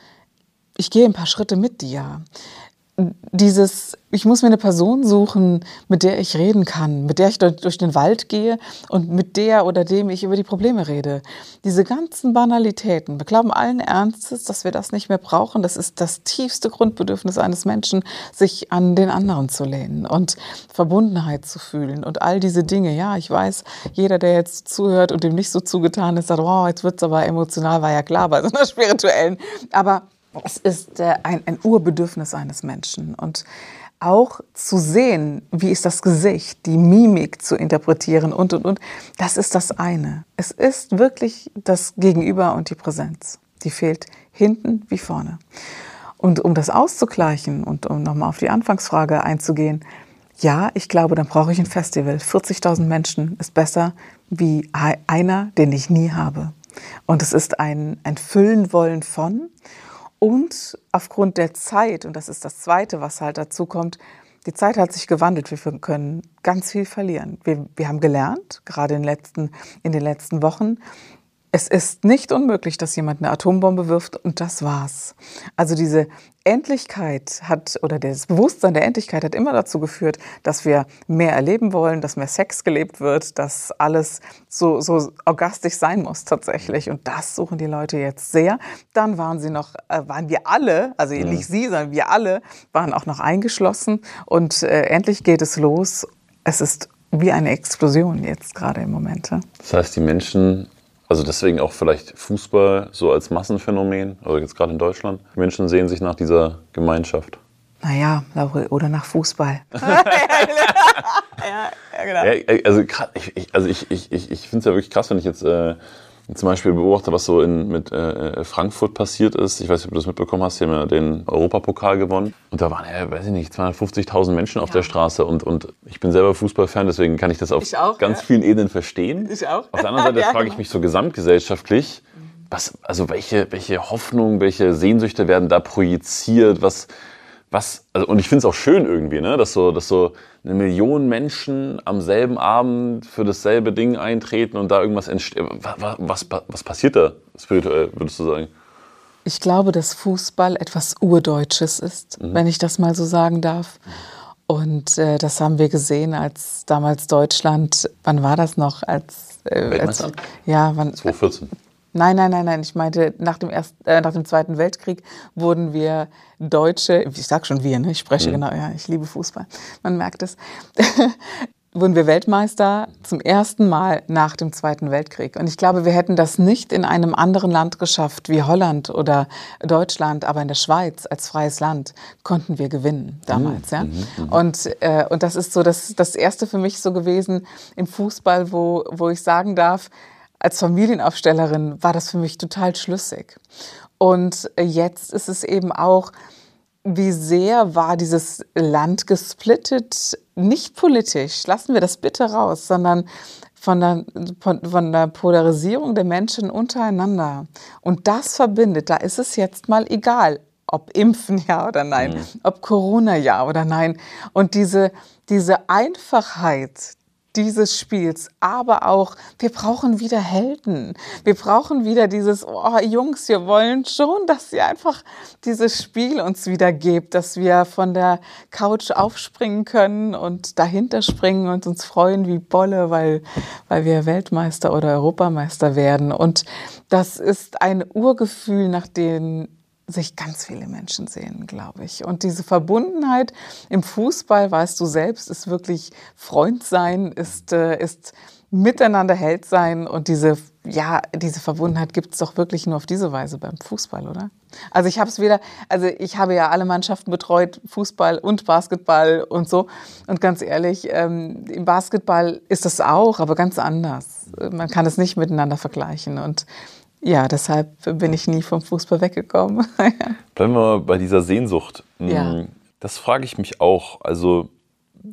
ich gehe ein paar Schritte mit dir dieses, ich muss mir eine Person suchen, mit der ich reden kann, mit der ich durch den Wald gehe und mit der oder dem ich über die Probleme rede. Diese ganzen Banalitäten, wir glauben allen Ernstes, dass wir das nicht mehr brauchen. Das ist das tiefste Grundbedürfnis eines Menschen, sich an den anderen zu lehnen und Verbundenheit zu fühlen und all diese Dinge. Ja, ich weiß, jeder, der jetzt zuhört und dem nicht so zugetan ist, sagt, oh, jetzt wird's aber emotional, war ja klar bei so einer spirituellen. Aber es ist äh, ein, ein Urbedürfnis eines Menschen. Und auch zu sehen, wie ist das Gesicht, die Mimik zu interpretieren und, und, und, das ist das eine. Es ist wirklich das Gegenüber und die Präsenz. Die fehlt hinten wie vorne. Und um das auszugleichen und um nochmal auf die Anfangsfrage einzugehen, ja, ich glaube, dann brauche ich ein Festival. 40.000 Menschen ist besser wie einer, den ich nie habe. Und es ist ein, ein Füllen wollen von und aufgrund der Zeit, und das ist das Zweite, was halt dazu kommt, die Zeit hat sich gewandelt. Wir können ganz viel verlieren. Wir, wir haben gelernt, gerade in, letzten, in den letzten Wochen, Es ist nicht unmöglich, dass jemand eine Atombombe wirft und das war's. Also diese Endlichkeit hat oder das Bewusstsein der Endlichkeit hat immer dazu geführt, dass wir mehr erleben wollen, dass mehr Sex gelebt wird, dass alles so, so orgastisch sein muss tatsächlich. Und das suchen die Leute jetzt sehr. Dann waren sie noch, äh, waren wir alle, also ja. nicht sie, sondern wir alle waren auch noch eingeschlossen. Und äh, endlich geht es los. Es ist wie eine Explosion jetzt gerade im Moment. Ja? Das heißt, die Menschen also deswegen auch vielleicht Fußball so als Massenphänomen, oder jetzt gerade in Deutschland. Menschen sehen sich nach dieser Gemeinschaft. Naja, oder nach Fußball. ja, ja, genau. Ja, also ich, also ich, ich, ich, ich finde es ja wirklich krass, wenn ich jetzt äh, zum Beispiel beobachte, was so in, mit äh, Frankfurt passiert ist. Ich weiß nicht, ob du das mitbekommen hast. Die haben ja den Europapokal gewonnen. Und da waren ja, weiß ich nicht, 250.000 Menschen auf ja. der Straße. Und, und ich bin selber Fußballfan, deswegen kann ich das auf auch, ganz ja. vielen Ebenen verstehen. Ich auch. Auf der anderen Seite ja, frage ich genau. mich so gesamtgesellschaftlich, was, also welche, welche Hoffnungen, welche Sehnsüchte werden da projiziert? Was, was, also, und ich finde es auch schön irgendwie, ne, dass so, dass so eine Million Menschen am selben Abend für dasselbe Ding eintreten und da irgendwas entsteht. Was, was, was passiert da spirituell, würdest du sagen? Ich glaube, dass Fußball etwas Urdeutsches ist, mhm. wenn ich das mal so sagen darf. Und äh, das haben wir gesehen, als damals Deutschland, wann war das noch? Als, äh, als ja, wann, 2014. Nein, nein, nein, nein. Ich meinte, nach dem, ersten, äh, nach dem Zweiten Weltkrieg wurden wir Deutsche, ich sag schon wir, ne? ich spreche mhm. genau, ja, ich liebe Fußball, man merkt es, wurden wir Weltmeister zum ersten Mal nach dem Zweiten Weltkrieg. Und ich glaube, wir hätten das nicht in einem anderen Land geschafft, wie Holland oder Deutschland, aber in der Schweiz als freies Land konnten wir gewinnen damals. Mhm. Ja? Mhm. mhm. Und, äh, und das ist so das, das Erste für mich so gewesen im Fußball, wo, wo ich sagen darf, als Familienaufstellerin war das für mich total schlüssig. Und jetzt ist es eben auch, wie sehr war dieses Land gesplittet, nicht politisch, lassen wir das bitte raus, sondern von der, von der Polarisierung der Menschen untereinander. Und das verbindet, da ist es jetzt mal egal, ob Impfen ja oder nein, mhm. ob Corona ja oder nein. Und diese, diese Einfachheit, dieses Spiels, aber auch, wir brauchen wieder Helden. Wir brauchen wieder dieses, oh Jungs, wir wollen schon, dass ihr einfach dieses Spiel uns wieder gebt, dass wir von der Couch aufspringen können und dahinter springen und uns freuen wie Bolle, weil, weil wir Weltmeister oder Europameister werden. Und das ist ein Urgefühl, nach dem sich ganz viele Menschen sehen, glaube ich. Und diese Verbundenheit im Fußball, weißt du selbst, ist wirklich Freund sein, ist, äh, ist miteinander Held sein und diese, ja, diese Verbundenheit gibt es doch wirklich nur auf diese Weise beim Fußball, oder? Also ich habe es wieder, also ich habe ja alle Mannschaften betreut, Fußball und Basketball und so. Und ganz ehrlich, ähm, im Basketball ist das auch, aber ganz anders. Man kann es nicht miteinander vergleichen. Und ja, deshalb bin ich nie vom Fußball weggekommen. Bleiben wir mal bei dieser Sehnsucht. Ja. Hm, das frage ich mich auch. Also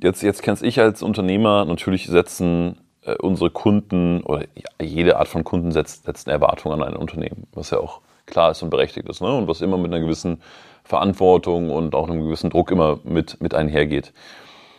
jetzt, jetzt kennst ich als Unternehmer, natürlich setzen äh, unsere Kunden oder jede Art von Kunden setzt, setzt eine Erwartung an ein Unternehmen, was ja auch klar ist und berechtigt ist ne? und was immer mit einer gewissen Verantwortung und auch einem gewissen Druck immer mit, mit einhergeht.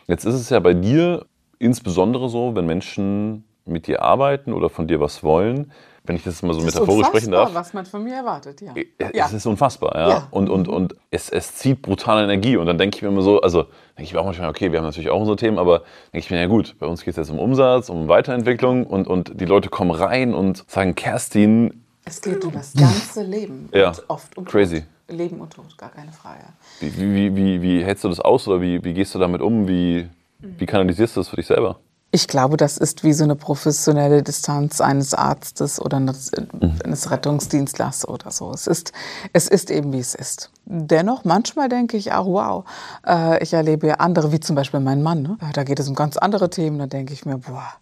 Jetzt ist es ja bei dir insbesondere so, wenn Menschen mit dir arbeiten oder von dir was wollen, wenn ich das mal so das metaphorisch sprechen darf. was man von mir erwartet, ja. Es ja. ist unfassbar, ja. ja. Und, und, und es, es zieht brutale Energie. Und dann denke ich mir immer so, also denke ich mir auch manchmal, okay, wir haben natürlich auch unsere Themen, aber denke ich mir, ja gut, bei uns geht es jetzt um Umsatz, um Weiterentwicklung und, und die Leute kommen rein und sagen, Kerstin. Es geht um das ganze Leben. Ja. oft um Crazy. Leben und Tod, gar keine Frage. Wie, wie, wie, wie hältst du das aus oder wie, wie gehst du damit um? Wie, wie kanalisierst du das für dich selber? Ich glaube, das ist wie so eine professionelle Distanz eines Arztes oder eines, eines Rettungsdienstlers oder so. Es ist, es ist eben, wie es ist. Dennoch, manchmal denke ich auch, wow, äh, ich erlebe andere, wie zum Beispiel mein Mann. Ne? Da geht es um ganz andere Themen. Da denke ich mir, boah,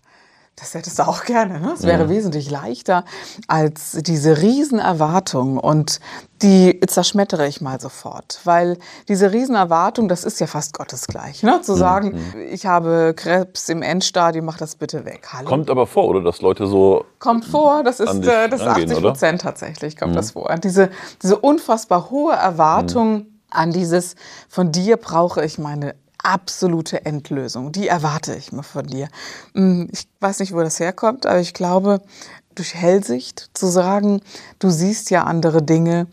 das hättest du auch gerne. Ne? Es wäre ja. wesentlich leichter als diese Riesenerwartung und die zerschmettere ich mal sofort, weil diese Riesenerwartung, das ist ja fast gottesgleich, ne? zu sagen, mhm. ich habe Krebs im Endstadium, mach das bitte weg. Hallo. Kommt aber vor, oder dass Leute so kommt vor, das ist äh, das rangehen, 80 Prozent tatsächlich kommt mhm. das vor. Diese diese unfassbar hohe Erwartung mhm. an dieses von dir brauche ich meine absolute Endlösung. Die erwarte ich mir von dir. Hm, ich weiß nicht, wo das herkommt, aber ich glaube, durch Hellsicht zu sagen, du siehst ja andere Dinge,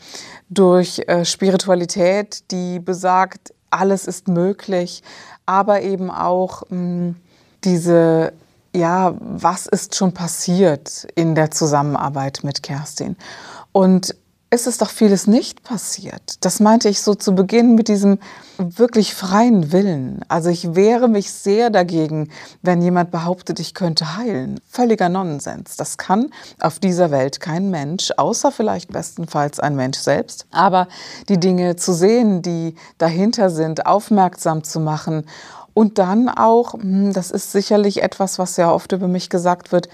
durch äh, Spiritualität, die besagt, alles ist möglich, aber eben auch hm, diese, ja, was ist schon passiert in der Zusammenarbeit mit Kerstin? Und es ist doch vieles nicht passiert. Das meinte ich so zu Beginn mit diesem wirklich freien Willen. Also ich wehre mich sehr dagegen, wenn jemand behauptet, ich könnte heilen. Völliger Nonsens. Das kann auf dieser Welt kein Mensch, außer vielleicht bestenfalls ein Mensch selbst. Aber die Dinge zu sehen, die dahinter sind, aufmerksam zu machen und dann auch, hm, das ist sicherlich etwas, was ja oft über mich gesagt wird,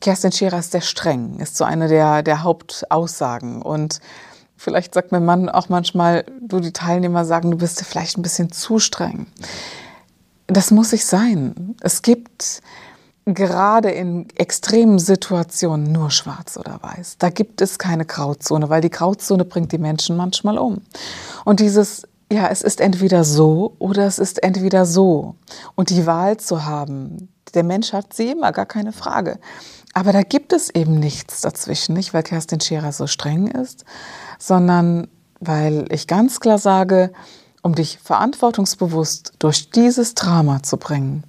Kerstin Scherer ist sehr streng, ist so eine der, der Hauptaussagen. Und vielleicht sagt mein Mann auch manchmal, du, die Teilnehmer sagen, du bist vielleicht ein bisschen zu streng. Das muss ich sein. Es gibt gerade in extremen Situationen nur schwarz oder weiß. Da gibt es keine Grauzone, weil die Grauzone bringt die Menschen manchmal um. Und dieses, ja, es ist entweder so oder es ist entweder so. Und die Wahl zu haben, der Mensch hat sie immer, gar keine Frage. Aber da gibt es eben nichts dazwischen, nicht weil Kerstin Scherer so streng ist, sondern weil ich ganz klar sage, um dich verantwortungsbewusst durch dieses Drama zu bringen,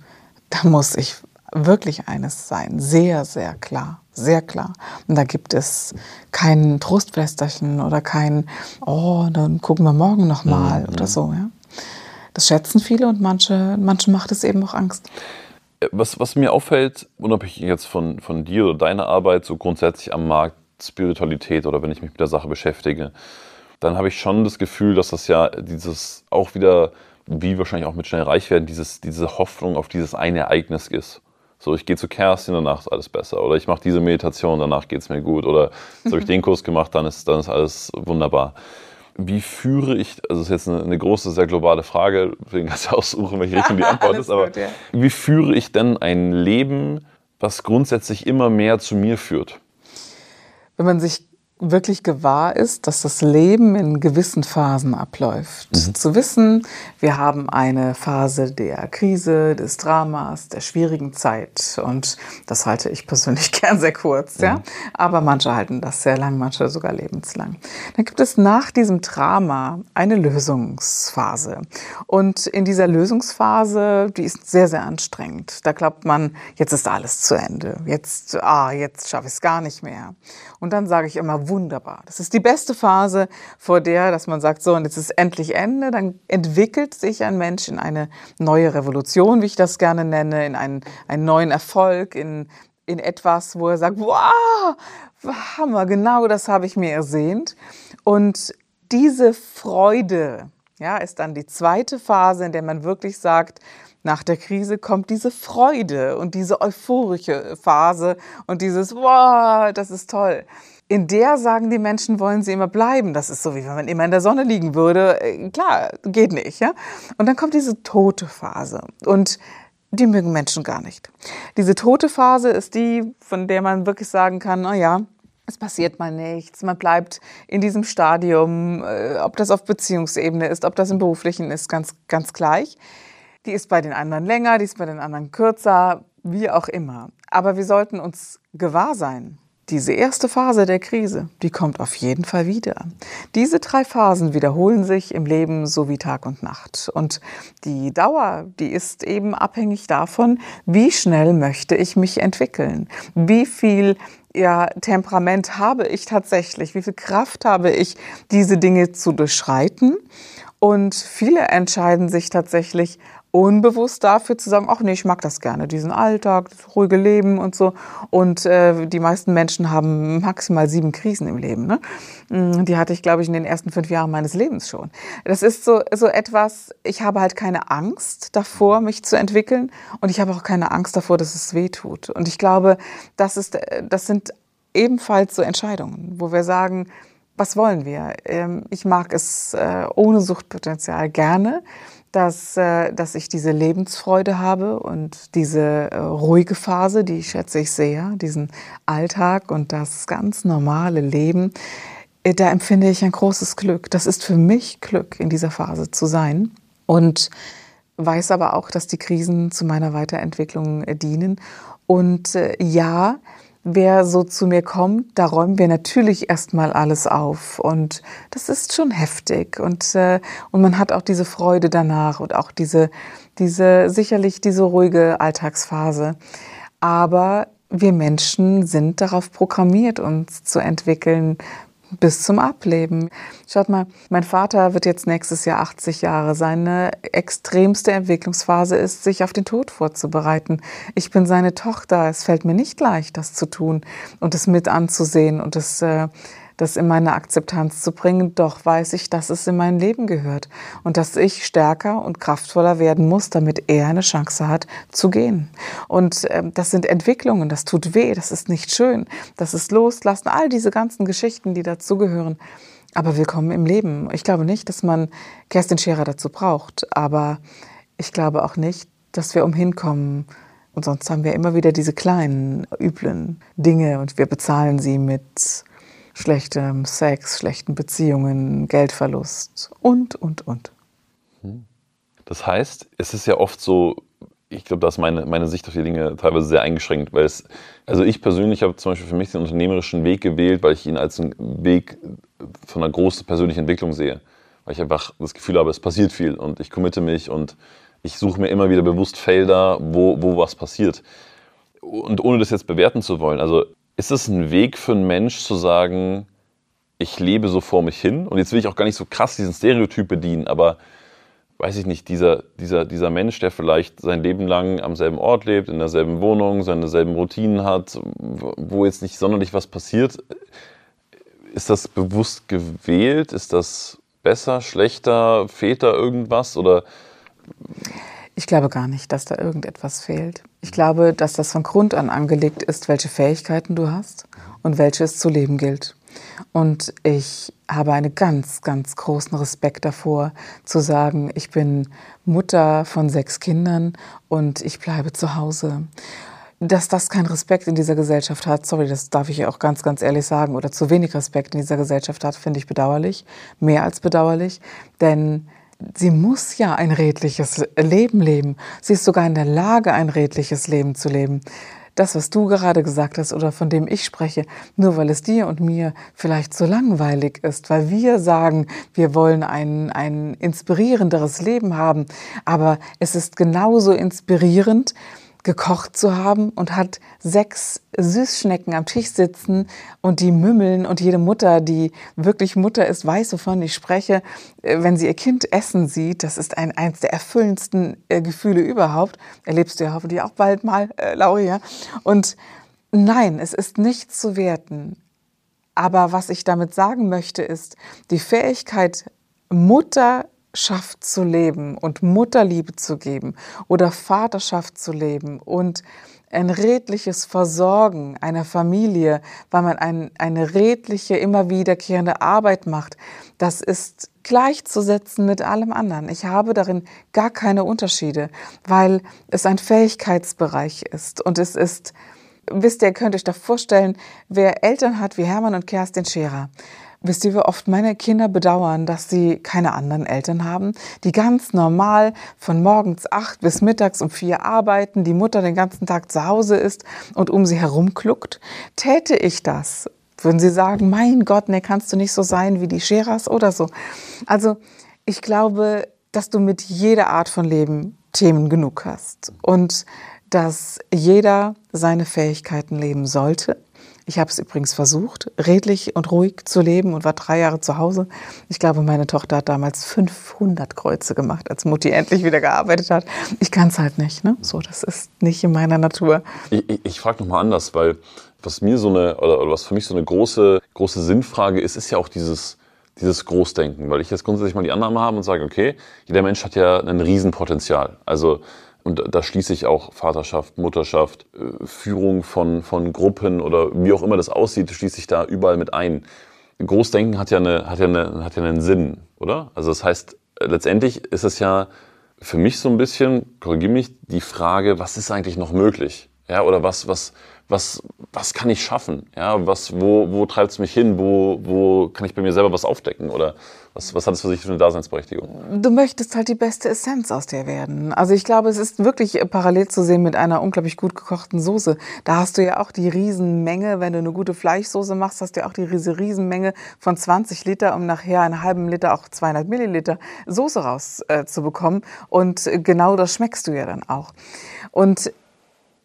da muss ich wirklich eines sein, sehr, sehr klar, sehr klar. Und da gibt es kein Trostflästerchen oder kein, oh, dann gucken wir morgen nochmal mhm. oder so. Ja? Das schätzen viele und manche, manche macht es eben auch Angst was, was mir auffällt, unabhängig jetzt von, von dir oder deiner Arbeit, so grundsätzlich am Markt Spiritualität oder wenn ich mich mit der Sache beschäftige, dann habe ich schon das Gefühl, dass das ja dieses auch wieder, wie wahrscheinlich auch mit schnell reich werden, dieses, diese Hoffnung auf dieses eine Ereignis ist. So, ich gehe zu Kerstin, danach ist alles besser. Oder ich mache diese Meditation, danach geht es mir gut. Oder so habe ich den Kurs gemacht, dann ist, dann ist alles wunderbar wie führe ich, also das ist jetzt eine, eine große, sehr globale Frage, deswegen kannst du aussuchen, welche Richtung die Antwort ist, aber gut, ja. wie führe ich denn ein Leben, was grundsätzlich immer mehr zu mir führt? Wenn man sich wirklich gewahr ist, dass das Leben in gewissen Phasen abläuft. Mhm. Zu wissen, wir haben eine Phase der Krise, des Dramas, der schwierigen Zeit. Und das halte ich persönlich gern sehr kurz, mhm. ja. Aber manche halten das sehr lang, manche sogar lebenslang. Dann gibt es nach diesem Drama eine Lösungsphase. Und in dieser Lösungsphase, die ist sehr, sehr anstrengend. Da glaubt man, jetzt ist alles zu Ende. Jetzt, ah, jetzt schaffe ich es gar nicht mehr. Und dann sage ich immer, wunderbar. Das ist die beste Phase, vor der, dass man sagt, so, und jetzt ist endlich Ende. Dann entwickelt sich ein Mensch in eine neue Revolution, wie ich das gerne nenne, in einen, einen neuen Erfolg, in, in etwas, wo er sagt, wow, Hammer, genau das habe ich mir ersehnt. Und diese Freude, ja, ist dann die zweite Phase, in der man wirklich sagt, nach der Krise kommt diese Freude und diese euphorische Phase und dieses, wow, das ist toll in der sagen die Menschen, wollen sie immer bleiben. Das ist so, wie wenn man immer in der Sonne liegen würde. Äh, klar, geht nicht, ja. Und dann kommt diese tote Phase. Und die mögen Menschen gar nicht. Diese tote Phase ist die, von der man wirklich sagen kann, na ja, es passiert mal nichts, man bleibt in diesem Stadium, äh, ob das auf Beziehungsebene ist, ob das im beruflichen ist, ganz, ganz gleich. Die ist bei den anderen länger, die ist bei den anderen kürzer, wie auch immer. Aber wir sollten uns gewahr sein, diese erste Phase der Krise, die kommt auf jeden Fall wieder. Diese drei Phasen wiederholen sich im Leben so wie Tag und Nacht. Und die Dauer, die ist eben abhängig davon, wie schnell möchte ich mich entwickeln, wie viel ja, Temperament habe ich tatsächlich, wie viel Kraft habe ich, diese Dinge zu durchschreiten. Und viele entscheiden sich tatsächlich unbewusst dafür zu sagen, ach nee, ich mag das gerne, diesen Alltag, das ruhige Leben und so. Und äh, die meisten Menschen haben maximal sieben Krisen im Leben. Ne? Mm, die hatte ich, glaube ich, in den ersten fünf Jahren meines Lebens schon. Das ist so, so etwas, ich habe halt keine Angst davor, mich zu entwickeln. Und ich habe auch keine Angst davor, dass es weh tut. Und ich glaube, das, ist, das sind ebenfalls so Entscheidungen, wo wir sagen, was wollen wir? Ähm, ich mag es äh, ohne Suchtpotenzial gerne dass, äh, dass ich diese Lebensfreude habe und diese äh, ruhige Phase, die schätze ich sehr, diesen Alltag und das ganz normale Leben, da empfinde ich ein großes Glück. Das ist für mich Glück, in dieser Phase zu sein. Und weiß aber auch, dass die Krisen zu meiner Weiterentwicklung dienen. Und ja, wer so zu mir kommt, da räumen wir natürlich erstmal alles auf. Und das ist schon heftig. Und, äh, und man hat auch diese Freude danach und auch diese, diese, sicherlich diese ruhige Alltagsphase. Aber wir Menschen sind darauf programmiert, uns zu entwickeln, bis zum Ableben. Schaut mal, mein Vater wird jetzt nächstes Jahr 80 Jahre. Seine extremste Entwicklungsphase ist, sich auf den Tod vorzubereiten. Ich bin seine Tochter. Es fällt mir nicht leicht, das zu tun und es mit anzusehen und es äh, das in meine Akzeptanz zu bringen, doch weiß ich, dass es in mein Leben gehört und dass ich stärker und kraftvoller werden muss, damit er eine Chance hat zu gehen. Und äh, das sind Entwicklungen, das tut weh, das ist nicht schön, das ist Loslassen, all diese ganzen Geschichten, die dazugehören. Aber willkommen im Leben. Ich glaube nicht, dass man Kerstin Scherer dazu braucht, aber ich glaube auch nicht, dass wir umhin kommen, und sonst haben wir immer wieder diese kleinen, üblen Dinge und wir bezahlen sie mit schlechtem Sex, schlechten Beziehungen, Geldverlust und, und, und. Hm. Das heißt, es ist ja oft so, ich glaube, da ist meine, meine Sicht auf die Dinge teilweise sehr eingeschränkt, weil es, also ich persönlich habe zum Beispiel für mich den unternehmerischen Weg gewählt, weil ich ihn als einen Weg von einer großen persönlichen Entwicklung sehe. Weil ich einfach das Gefühl habe, es passiert viel und ich committe mich und ich suche mir immer wieder bewusst Felder, wo, wo was passiert. Und ohne das jetzt bewerten zu wollen, also ist es ein Weg für einen Mensch zu sagen, ich lebe so vor mich hin? Und jetzt will ich auch gar nicht so krass diesen Stereotyp bedienen, aber weiß ich nicht, dieser, dieser, dieser Mensch, der vielleicht sein Leben lang am selben Ort lebt, in derselben Wohnung, seine selben Routinen hat, wo jetzt nicht sonderlich was passiert, ist das bewusst gewählt? Ist das besser, schlechter, fehlt da irgendwas? Oder ich glaube gar nicht, dass da irgendetwas fehlt. Ich glaube, dass das von Grund an angelegt ist, welche Fähigkeiten du hast und welche es zu leben gilt. Und ich habe einen ganz, ganz großen Respekt davor, zu sagen, ich bin Mutter von sechs Kindern und ich bleibe zu Hause. Dass das keinen Respekt in dieser Gesellschaft hat, sorry, das darf ich ja auch ganz, ganz ehrlich sagen, oder zu wenig Respekt in dieser Gesellschaft hat, finde ich bedauerlich, mehr als bedauerlich, denn sie muss ja ein redliches Leben leben. Sie ist sogar in der Lage, ein redliches Leben zu leben. Das, was du gerade gesagt hast oder von dem ich spreche, nur weil es dir und mir vielleicht so langweilig ist, weil wir sagen, wir wollen ein, ein inspirierenderes Leben haben, aber es ist genauso inspirierend, gekocht zu haben und hat sechs Süßschnecken am Tisch sitzen und die mümmeln und jede Mutter, die wirklich Mutter ist, weiß, wovon ich spreche, äh, wenn sie ihr Kind essen sieht, das ist ein, eines der erfüllendsten äh, Gefühle überhaupt. Erlebst du ja hoffentlich auch bald mal, äh, Lauria. Und nein, es ist nicht zu werten. Aber was ich damit sagen möchte, ist, die Fähigkeit, Mutter Vaterschaft zu leben und Mutterliebe zu geben oder Vaterschaft zu leben und ein redliches Versorgen einer Familie, weil man ein, eine redliche, immer wiederkehrende Arbeit macht, das ist gleichzusetzen mit allem anderen. Ich habe darin gar keine Unterschiede, weil es ein Fähigkeitsbereich ist und es ist, wisst ihr, könnt euch da vorstellen, wer Eltern hat wie Hermann und Kerstin Scherer, Wisst ihr, wie oft meine Kinder bedauern, dass sie keine anderen Eltern haben, die ganz normal von morgens acht bis mittags um vier arbeiten, die Mutter den ganzen Tag zu Hause ist und um sie herum kluckt? Täte ich das, würden sie sagen, mein Gott, ne, kannst du nicht so sein wie die Scheras oder so. Also ich glaube, dass du mit jeder Art von Leben Themen genug hast und dass jeder seine Fähigkeiten leben sollte ich habe es übrigens versucht, redlich und ruhig zu leben und war drei Jahre zu Hause. Ich glaube, meine Tochter hat damals 500 Kreuze gemacht, als Mutti endlich wieder gearbeitet hat. Ich kann es halt nicht. Ne? So, das ist nicht in meiner Natur. Ich, ich, ich frage nochmal anders, weil was mir so eine, oder, was für mich so eine große, große Sinnfrage ist, ist ja auch dieses, dieses Großdenken, weil ich jetzt grundsätzlich mal die Annahme habe und sage, okay, jeder Mensch hat ja ein Riesenpotenzial. Also und da schließe ich auch Vaterschaft, Mutterschaft, äh, Führung von, von Gruppen oder wie auch immer das aussieht, schließe ich da überall mit ein. Großdenken hat ja, eine, hat, ja eine, hat ja einen Sinn, oder? Also das heißt, letztendlich ist es ja für mich so ein bisschen, korrigiere mich, die Frage, was ist eigentlich noch möglich? Ja, oder was, was, was, was kann ich schaffen? Ja, was, wo, wo treibt es mich hin? Wo, wo kann ich bei mir selber was aufdecken? Oder was, was hat es für sich für eine Daseinsberechtigung? Du möchtest halt die beste Essenz aus dir werden. Also ich glaube, es ist wirklich parallel zu sehen mit einer unglaublich gut gekochten Soße. Da hast du ja auch die Riesenmenge, wenn du eine gute Fleischsoße machst, hast du ja auch die Riesenmenge von 20 Liter, um nachher einen halben Liter, auch 200 Milliliter Soße rauszubekommen. Äh, Und genau das schmeckst du ja dann auch. Und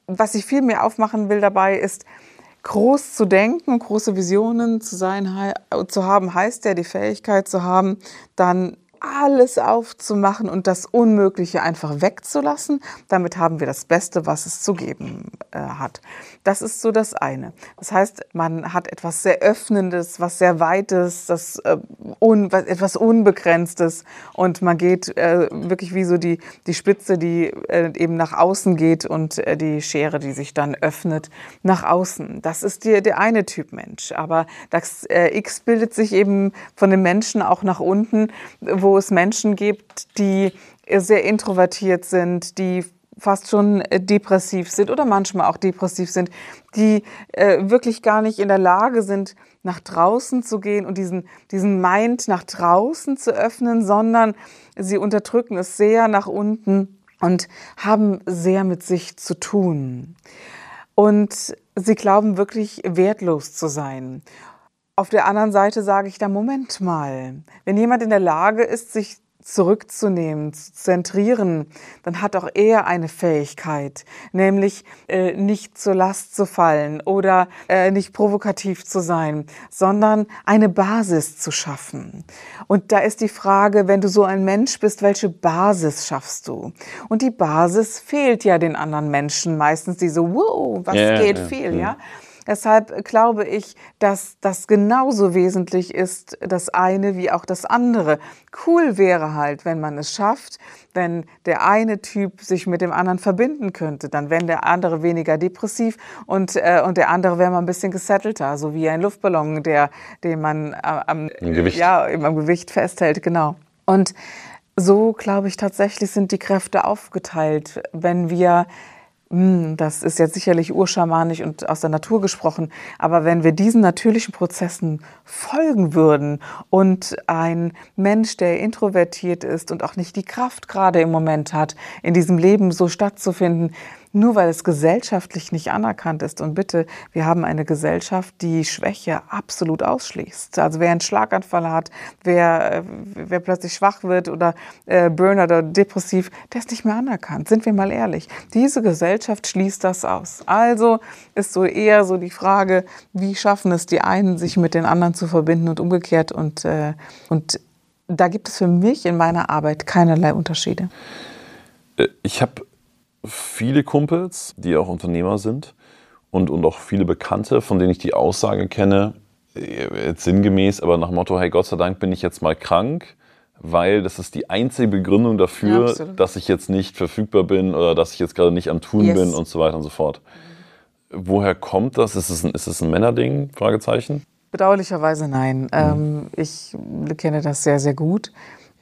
was ich viel mehr aufmachen will dabei ist, groß zu denken, große Visionen zu sein, zu haben, heißt ja die Fähigkeit zu haben, dann alles aufzumachen und das Unmögliche einfach wegzulassen. Damit haben wir das Beste, was es zu geben äh, hat. Das ist so das eine. Das heißt, man hat etwas sehr Öffnendes, was sehr Weites, das, äh, un, etwas Unbegrenztes und man geht äh, wirklich wie so die, die Spitze, die äh, eben nach außen geht und äh, die Schere, die sich dann öffnet, nach außen. Das ist die, der eine Typ Mensch. Aber das äh, X bildet sich eben von den Menschen auch nach unten, wo es Menschen gibt, die sehr introvertiert sind, die fast schon depressiv sind oder manchmal auch depressiv sind, die äh, wirklich gar nicht in der Lage sind, nach draußen zu gehen und diesen, diesen Mind nach draußen zu öffnen, sondern sie unterdrücken es sehr nach unten und haben sehr mit sich zu tun. Und sie glauben wirklich wertlos zu sein. Auf der anderen Seite sage ich da, Moment mal, wenn jemand in der Lage ist, sich zurückzunehmen, zu zentrieren, dann hat auch er eine Fähigkeit, nämlich äh, nicht zur Last zu fallen oder äh, nicht provokativ zu sein, sondern eine Basis zu schaffen. Und da ist die Frage, wenn du so ein Mensch bist, welche Basis schaffst du? Und die Basis fehlt ja den anderen Menschen meistens, die so, wow, was yeah, geht yeah, viel, yeah. ja? Deshalb glaube ich, dass das genauso wesentlich ist, das eine wie auch das andere. Cool wäre halt, wenn man es schafft, wenn der eine Typ sich mit dem anderen verbinden könnte, dann wäre der andere weniger depressiv und, äh, und der andere wäre mal ein bisschen gesettelter, so wie ein Luftballon, der, den man äh, am, Gewicht. Ja, am Gewicht festhält, genau. Und so, glaube ich, tatsächlich sind die Kräfte aufgeteilt. Wenn wir das ist jetzt sicherlich urschamanisch und aus der Natur gesprochen, aber wenn wir diesen natürlichen Prozessen folgen würden und ein Mensch, der introvertiert ist und auch nicht die Kraft gerade im Moment hat, in diesem Leben so stattzufinden, nur weil es gesellschaftlich nicht anerkannt ist. Und bitte, wir haben eine Gesellschaft, die Schwäche absolut ausschließt. Also wer einen Schlaganfall hat, wer, äh, wer plötzlich schwach wird oder äh, Burner oder depressiv, der ist nicht mehr anerkannt. Sind wir mal ehrlich. Diese Gesellschaft schließt das aus. Also ist so eher so die Frage, wie schaffen es die einen, sich mit den anderen zu verbinden und umgekehrt. Und, äh, und da gibt es für mich in meiner Arbeit keinerlei Unterschiede. Äh, ich habe viele Kumpels, die auch Unternehmer sind und, und auch viele Bekannte, von denen ich die Aussage kenne, jetzt sinngemäß, aber nach Motto, hey, Gott sei Dank bin ich jetzt mal krank, weil das ist die einzige Begründung dafür, ja, dass ich jetzt nicht verfügbar bin oder dass ich jetzt gerade nicht am Tun yes. bin und so weiter und so fort. Woher kommt das? Ist es ein, ist es ein Männerding? Fragezeichen. Bedauerlicherweise nein. Mhm. Ähm, ich kenne das sehr, sehr gut.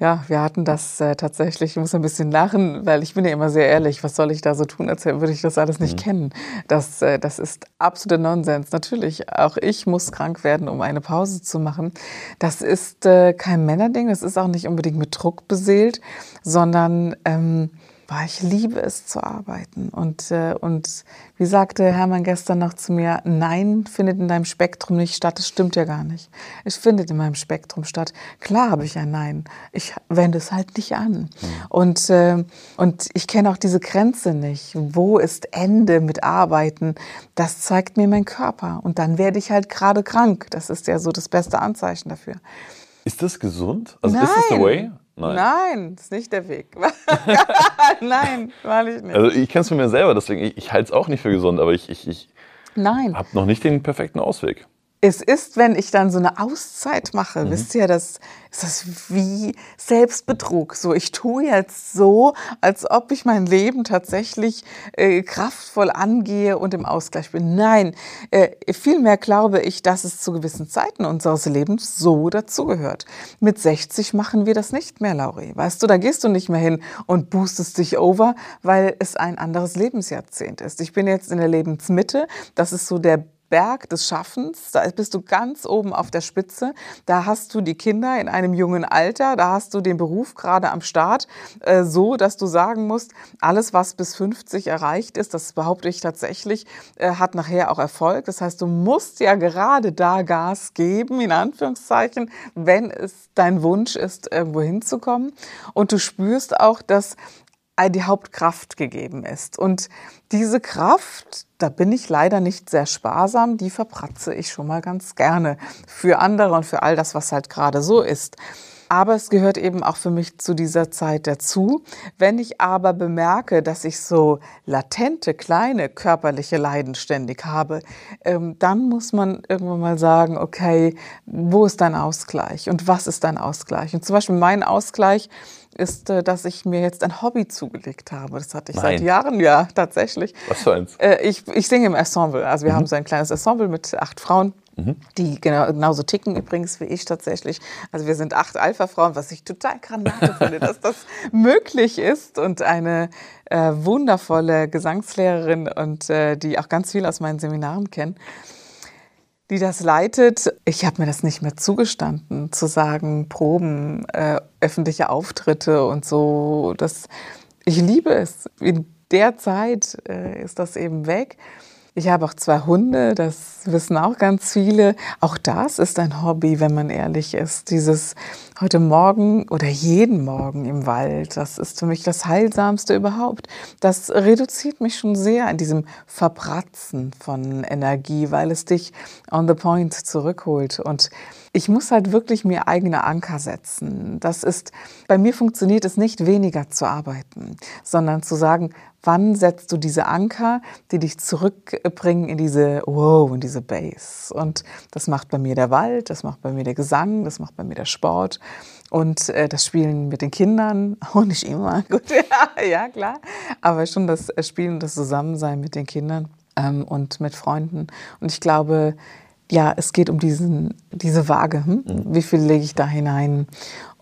Ja, wir hatten das äh, tatsächlich, ich muss ein bisschen lachen, weil ich bin ja immer sehr ehrlich, was soll ich da so tun, als würde ich das alles nicht mhm. kennen. Das, äh, das ist absoluter Nonsens. Natürlich, auch ich muss krank werden, um eine Pause zu machen. Das ist äh, kein Männerding, das ist auch nicht unbedingt mit Druck beseelt, sondern ähm, boah, ich liebe es zu arbeiten. Und, äh, und wie sagte Hermann gestern noch zu mir, Nein findet in deinem Spektrum nicht statt. Das stimmt ja gar nicht. Es findet in meinem Spektrum statt. Klar habe ich ein Nein. Ich wende es halt nicht an. Mhm. Und, äh, und ich kenne auch diese Grenze nicht. Wo ist Ende mit Arbeiten? Das zeigt mir mein Körper. Und dann werde ich halt gerade krank. Das ist ja so das beste Anzeichen dafür. Ist das gesund? Also Nein. ist das the way? Nein. Nein, das ist nicht der Weg. Nein, weil ich nicht. Also ich kenne es von mir selber, deswegen, ich, ich halte es auch nicht für gesund, aber ich, ich, ich habe noch nicht den perfekten Ausweg. Es ist, wenn ich dann so eine Auszeit mache, mhm. wisst ihr, das ist das wie Selbstbetrug. So, ich tue jetzt so, als ob ich mein Leben tatsächlich äh, kraftvoll angehe und im Ausgleich bin. Nein, äh, vielmehr glaube ich, dass es zu gewissen Zeiten unseres Lebens so dazugehört. Mit 60 machen wir das nicht mehr, Lauri. Weißt du, da gehst du nicht mehr hin und boostest dich over, weil es ein anderes Lebensjahrzehnt ist. Ich bin jetzt in der Lebensmitte. Das ist so der Berg des Schaffens. Da bist du ganz oben auf der Spitze. Da hast du die Kinder in einem jungen Alter. Da hast du den Beruf gerade am Start. Äh, so, dass du sagen musst, alles, was bis 50 erreicht ist, das behaupte ich tatsächlich, äh, hat nachher auch Erfolg. Das heißt, du musst ja gerade da Gas geben, in Anführungszeichen, wenn es dein Wunsch ist, irgendwo hinzukommen. Und du spürst auch, dass die Hauptkraft gegeben ist. Und diese Kraft, da bin ich leider nicht sehr sparsam, die verpratze ich schon mal ganz gerne für andere und für all das, was halt gerade so ist. Aber es gehört eben auch für mich zu dieser Zeit dazu. Wenn ich aber bemerke, dass ich so latente, kleine körperliche Leiden ständig habe, ähm, dann muss man irgendwann mal sagen, okay, wo ist dein Ausgleich und was ist dein Ausgleich? Und zum Beispiel mein Ausgleich ist, äh, dass ich mir jetzt ein Hobby zugelegt habe. Das hatte ich Nein. seit Jahren, ja, tatsächlich. Was für eins? Äh, ich, ich singe im Ensemble. Also wir mhm. haben so ein kleines Ensemble mit acht Frauen. Mhm. Die genau, genauso ticken übrigens wie ich tatsächlich. Also wir sind acht Alpha-Frauen, was ich total Granate finde, dass das möglich ist. Und eine äh, wundervolle Gesangslehrerin und äh, die auch ganz viel aus meinen Seminaren kennt die das leitet. Ich habe mir das nicht mehr zugestanden, zu sagen, Proben, äh, öffentliche Auftritte und so. Das, ich liebe es. In der Zeit äh, ist das eben weg. Ich habe auch zwei Hunde, das wissen auch ganz viele. Auch das ist ein Hobby, wenn man ehrlich ist. Dieses heute Morgen oder jeden Morgen im Wald, das ist für mich das Heilsamste überhaupt. Das reduziert mich schon sehr in diesem Verpratzen von Energie, weil es dich on the point zurückholt. Und ich muss halt wirklich mir eigene Anker setzen. Das ist, bei mir funktioniert es nicht weniger zu arbeiten, sondern zu sagen, Wann setzt du diese Anker, die dich zurückbringen in diese Wow, in diese Base? Und das macht bei mir der Wald, das macht bei mir der Gesang, das macht bei mir der Sport und äh, das Spielen mit den Kindern. Auch nicht immer, gut, ja, ja klar, aber schon das Spielen, das Zusammensein mit den Kindern ähm, und mit Freunden. Und ich glaube, ja, es geht um diesen, diese Waage. Hm? Mhm. Wie viel lege ich da hinein?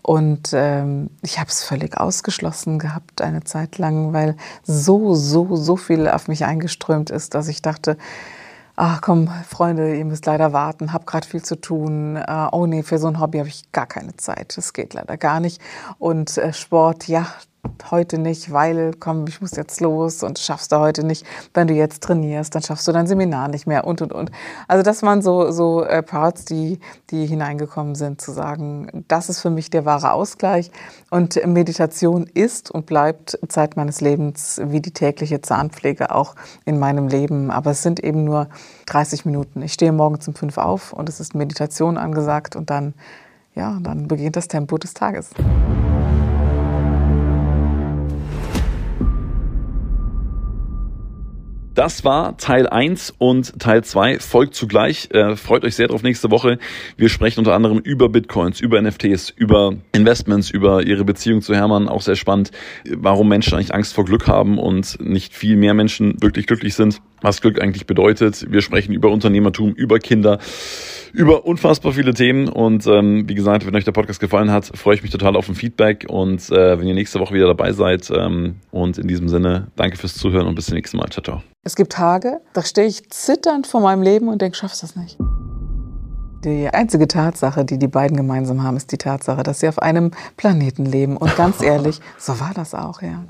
Und ähm, ich habe es völlig ausgeschlossen gehabt eine Zeit lang, weil so, so, so viel auf mich eingeströmt ist, dass ich dachte, ach komm, Freunde, ihr müsst leider warten, hab gerade viel zu tun. Äh, oh nee, für so ein Hobby habe ich gar keine Zeit. Das geht leider gar nicht. Und äh, Sport, ja, heute nicht, weil, komm, ich muss jetzt los und schaffst du heute nicht. Wenn du jetzt trainierst, dann schaffst du dein Seminar nicht mehr und, und, und. Also das waren so, so äh, Parts, die, die hineingekommen sind, zu sagen, das ist für mich der wahre Ausgleich. Und Meditation ist und bleibt Zeit meines Lebens wie die tägliche Zahnpflege auch in meinem Leben. Aber es sind eben nur 30 Minuten. Ich stehe morgens um fünf auf und es ist Meditation angesagt und dann, ja, dann beginnt das Tempo des Tages. Das war Teil 1 und Teil 2 folgt zugleich. Äh, freut euch sehr drauf nächste Woche. Wir sprechen unter anderem über Bitcoins, über NFTs, über Investments, über ihre Beziehung zu Hermann. Auch sehr spannend, warum Menschen eigentlich Angst vor Glück haben und nicht viel mehr Menschen wirklich glücklich sind. Was Glück eigentlich bedeutet. Wir sprechen über Unternehmertum, über Kinder, über unfassbar viele Themen. Und ähm, wie gesagt, wenn euch der Podcast gefallen hat, freue ich mich total auf ein Feedback. Und äh, wenn ihr nächste Woche wieder dabei seid. Ähm, und in diesem Sinne, danke fürs Zuhören und bis zum nächsten Mal. Ciao, ciao. Es gibt Tage, da stehe ich zitternd vor meinem Leben und denke, schaffst das nicht. Die einzige Tatsache, die die beiden gemeinsam haben, ist die Tatsache, dass sie auf einem Planeten leben. Und ganz ehrlich, so war das auch, ja.